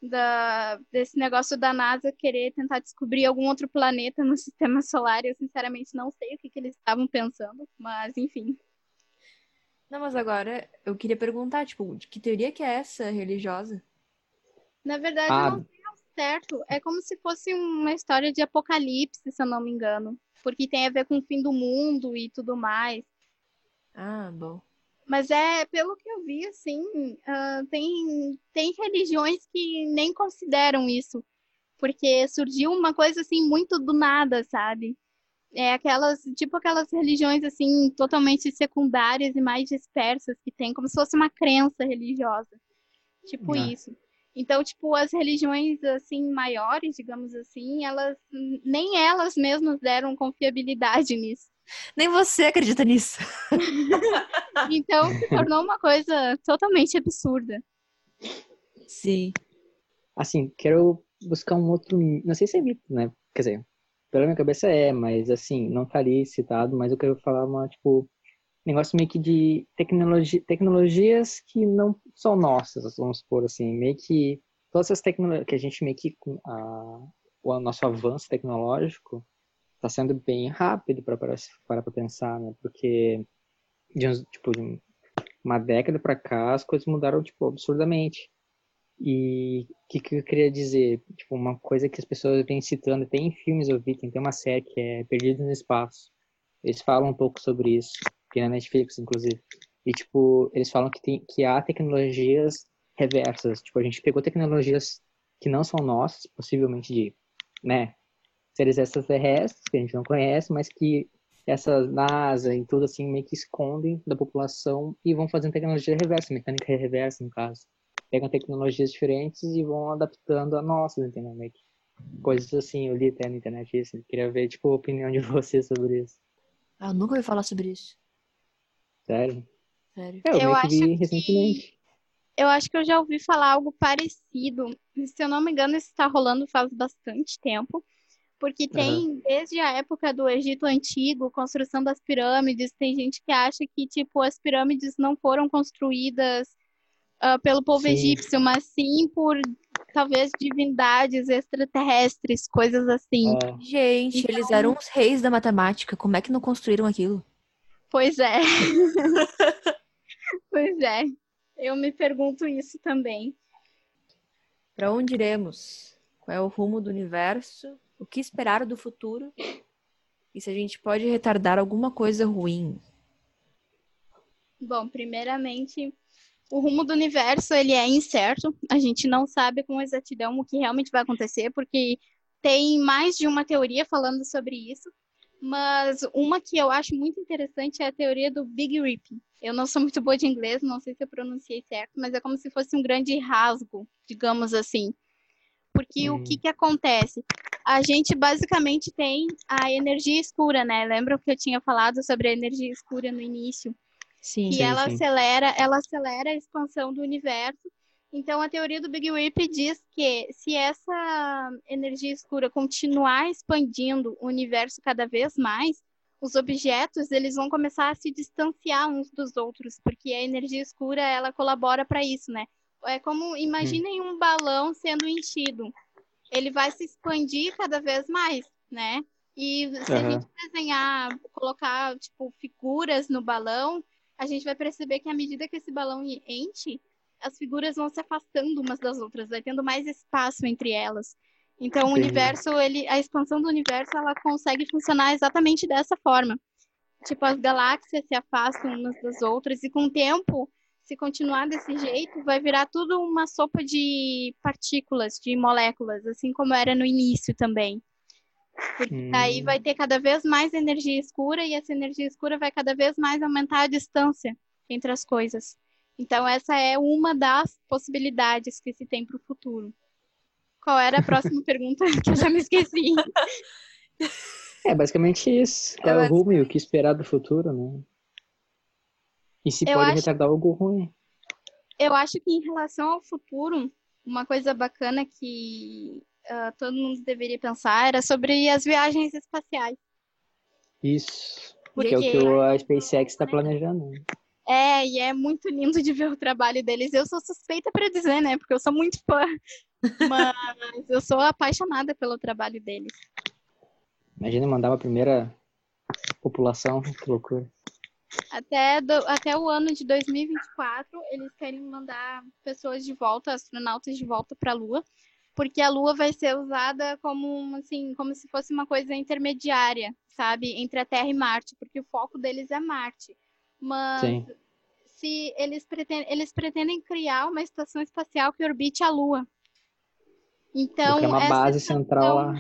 da, desse negócio da NASA querer tentar descobrir algum outro planeta no *laughs* sistema solar. Eu, sinceramente, não sei o que, que eles estavam pensando, mas enfim. Não, mas agora eu queria perguntar, tipo, de que teoria que é essa religiosa? Na verdade, Ah. eu não sei ao certo. É como se fosse uma história de apocalipse, se eu não me engano. Porque tem a ver com o fim do mundo e tudo mais. Ah, bom. Mas é, pelo que eu vi, assim, ah, tem, tem religiões que nem consideram isso. Porque surgiu uma coisa, assim, muito do nada, sabe? É aquelas, tipo aquelas religiões, assim, totalmente secundárias e mais dispersas que tem, como se fosse uma crença religiosa. Tipo Ah. isso. Então, tipo, as religiões, assim, maiores, digamos assim, elas, nem elas mesmas deram confiabilidade *laughs* nisso. Nem você acredita nisso. Então, se tornou uma coisa totalmente absurda. Sim. Assim, quero buscar um outro. Não sei se é mito, né? Quer dizer, pela minha cabeça é, mas assim, não tá ali citado, mas eu quero falar uma, tipo, negócio meio que de tecnologia, tecnologias que não são nossas, vamos supor assim, meio que todas essas tecnologias que a gente meio que a, o nosso avanço tecnológico está sendo bem rápido para para pensar, né? Porque de uns, tipo de uma década para cá as coisas mudaram tipo absurdamente. E o que, que eu queria dizer? Tipo, uma coisa que as pessoas vêm citando, tem em filmes eu vi, tem, tem uma série que é Perdidos no Espaço. Eles falam um pouco sobre isso tem na Netflix, inclusive. E, tipo, eles falam que, tem, que há tecnologias reversas. Tipo, a gente pegou tecnologias que não são nossas, possivelmente de, né, seres extraterrestres, que a gente não conhece, mas que essa NASA e tudo assim meio que escondem da população e vão fazendo tecnologia reversa, mecânica reversa, no caso. Pegam tecnologias diferentes e vão adaptando a nossas, entendeu? Meio que coisas assim, eu li até na internet isso. Queria ver, tipo, a opinião de *laughs* você sobre isso. Ah, eu nunca ouvi falar sobre isso. Sério? Sério. É, eu, Eu acho vi que- recentemente. Eu acho que eu já ouvi falar algo parecido. Se eu não me engano, isso está rolando faz bastante tempo. Porque tem, desde a época do Egito Antigo, construção das pirâmides, tem gente que acha que, tipo, as pirâmides não foram construídas ah, pelo povo Sim. egípcio, mas sim por, talvez, divindades extraterrestres, coisas assim. É, Gente, Então- eles eram os reis da matemática. Como é que não construíram aquilo? Pois é. *laughs* Pois é. Eu me pergunto isso também. Para onde iremos? Qual é o rumo do universo? O que esperar do futuro? E se a gente pode retardar alguma coisa ruim? Bom, primeiramente, o rumo do universo ele é incerto. A gente não sabe com exatidão o que realmente vai acontecer, porque tem mais de uma teoria falando sobre isso. Mas uma que eu acho muito interessante é a teoria do Big Rip. Eu não sou muito boa de inglês, não sei se eu pronunciei certo, mas é como se fosse um grande rasgo, digamos assim. Porque o Hum. que que acontece? A gente basicamente tem a energia escura, né? Lembra que eu tinha falado sobre a energia escura no início? Sim. que Sim, ela sim. acelera, ela acelera a expansão do universo. Então a teoria do Big Rip diz que se essa energia escura continuar expandindo o universo cada vez mais, os objetos eles vão começar a se distanciar uns dos outros, porque a energia escura ela colabora para isso, né? É como imaginem um balão sendo enchido. Ele vai se expandir cada vez mais, né? E se a Aham. gente desenhar, colocar tipo figuras no balão, a gente vai perceber que à medida que esse balão enche, as figuras vão se afastando umas das outras, vai tendo mais espaço entre elas. Então, o universo, ele, a expansão do universo, ela consegue funcionar exatamente dessa forma. Tipo, as galáxias se afastam umas das outras e com o tempo, se continuar desse jeito, vai virar tudo uma sopa de partículas, de moléculas, assim como era no início também. Porque aí Hum. vai ter cada vez mais energia escura e essa energia escura vai cada vez mais aumentar a distância entre as coisas. Então, essa é uma das possibilidades que se tem para o futuro. Qual era a próxima *laughs* pergunta que eu já me esqueci? É basicamente isso. Qual é o rumo e o que esperar do futuro, né? E se Eu pode acho- retardar algo ruim. Eu acho que em relação ao futuro, uma coisa bacana que ah, todo mundo deveria pensar era sobre as viagens espaciais. Isso. Porque- Que é o que o- a SpaceX está planejando. É, e é muito lindo de ver o trabalho deles. Eu sou suspeita para dizer, né? Porque eu sou muito fã. *laughs* Mas eu sou apaixonada pelo trabalho deles. Imagina mandar uma primeira população, que loucura. Até, do- até o ano de 2024, eles querem mandar pessoas de volta, astronautas de volta para a Lua, porque a Lua vai ser usada como, assim, como se fosse uma coisa intermediária, sabe, entre a Terra e Marte, porque o foco deles é Marte. Mas Sim. se eles pretendem, eles pretendem criar uma estação espacial que orbite a Lua. Então, Porque é uma essa base estação- central lá.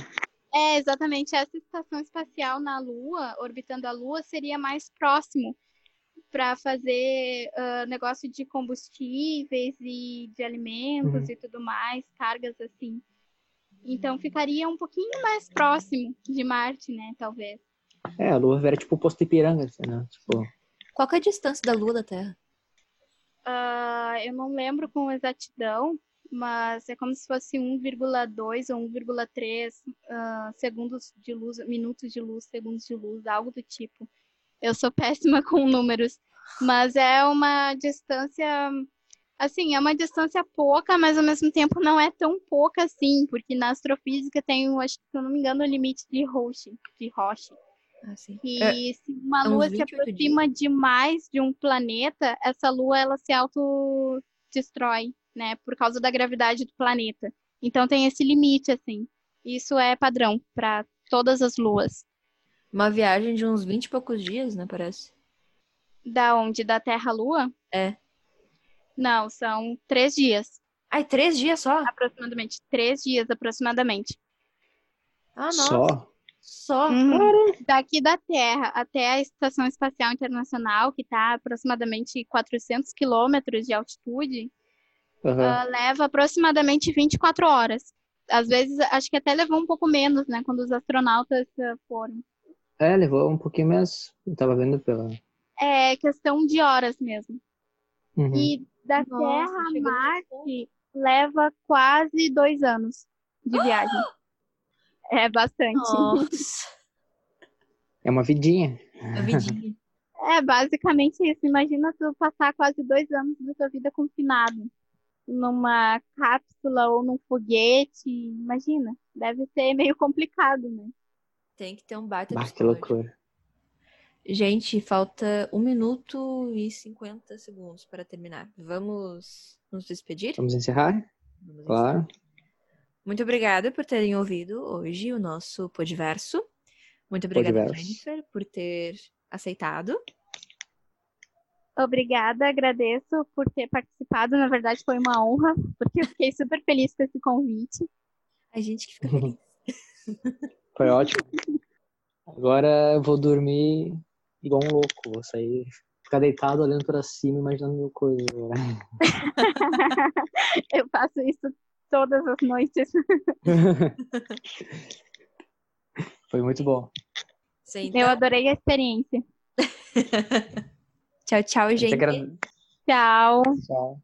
é, exatamente. Essa estação espacial na Lua, orbitando a Lua, seria mais próximo para fazer ah, negócio de combustíveis e de alimentos Uhum. e tudo mais, cargas assim. Então ficaria um pouquinho mais próximo de Marte, né? Talvez. É, a Lua era tipo o posto Ipiranga, assim, né? Tipo, Qual é a distância da Lua da Terra? Ah, eu não lembro com exatidão, mas é como se fosse 1,2 ou 1,3 uh, segundos de luz, minutos de luz, segundos de luz, algo do tipo. Eu sou péssima com números, mas é uma distância, assim, é uma distância pouca, mas ao mesmo tempo não é tão pouca assim, porque na astrofísica tem, acho que se eu não me engano, o limite de Roche, de Roche. Ah, sim. E É, se uma é lua se 28 aproxima demais de um planeta, essa lua ela se autodestrói, né, por causa da gravidade do planeta. Então tem esse limite assim. Isso é padrão para todas as luas. uma viagem de uns 20 e poucos dias, né, parece. Da onde? Da Terra à Lua? É. Não, são três dias, Ai, três dias só? aproximadamente. Três dias, aproximadamente. Ah, não. Só? Só. Uhum. Daqui da Terra até a Estação Espacial Internacional, que está aproximadamente 400 quilômetros de altitude, Aham. ah, leva aproximadamente 24 horas. Às vezes, acho que até levou um pouco menos, né, quando os astronautas ah, foram. É, levou um pouquinho menos. Eu tava vendo pela. É questão de horas mesmo. Uhum. E da Nossa, Terra a Marte leva quase dois anos de viagem. *gasps* É bastante. Nossa. É uma vidinha. A vidinha. *laughs* É basicamente isso. Imagina tu passar quase dois anos da tua vida confinado numa cápsula ou num foguete. Imagina, deve ser meio complicado, né? Tem que ter um baita Bah, que loucura. Gente, falta um minuto e 50 segundos para terminar. Vamos nos despedir? Vamos encerrar? Vamos Claro. Muito obrigada por terem ouvido hoje o nosso Podverso. Muito obrigada, Podverso. Jennifer, por ter aceitado. Obrigada, agradeço por ter participado. Na verdade, foi uma honra, porque eu fiquei super feliz com esse convite. A gente que fica feliz. *laughs* *laughs* Foi ótimo. Agora eu vou dormir igual um louco. Vou sair, ficar deitado olhando pra cima, imaginando mil coisas. *laughs* Eu faço isso todas as noites. *laughs* Foi muito bom. Sim, Eu então, adorei a experiência. *laughs* Tchau, tchau, Eu te gente. Tchau. Tchau.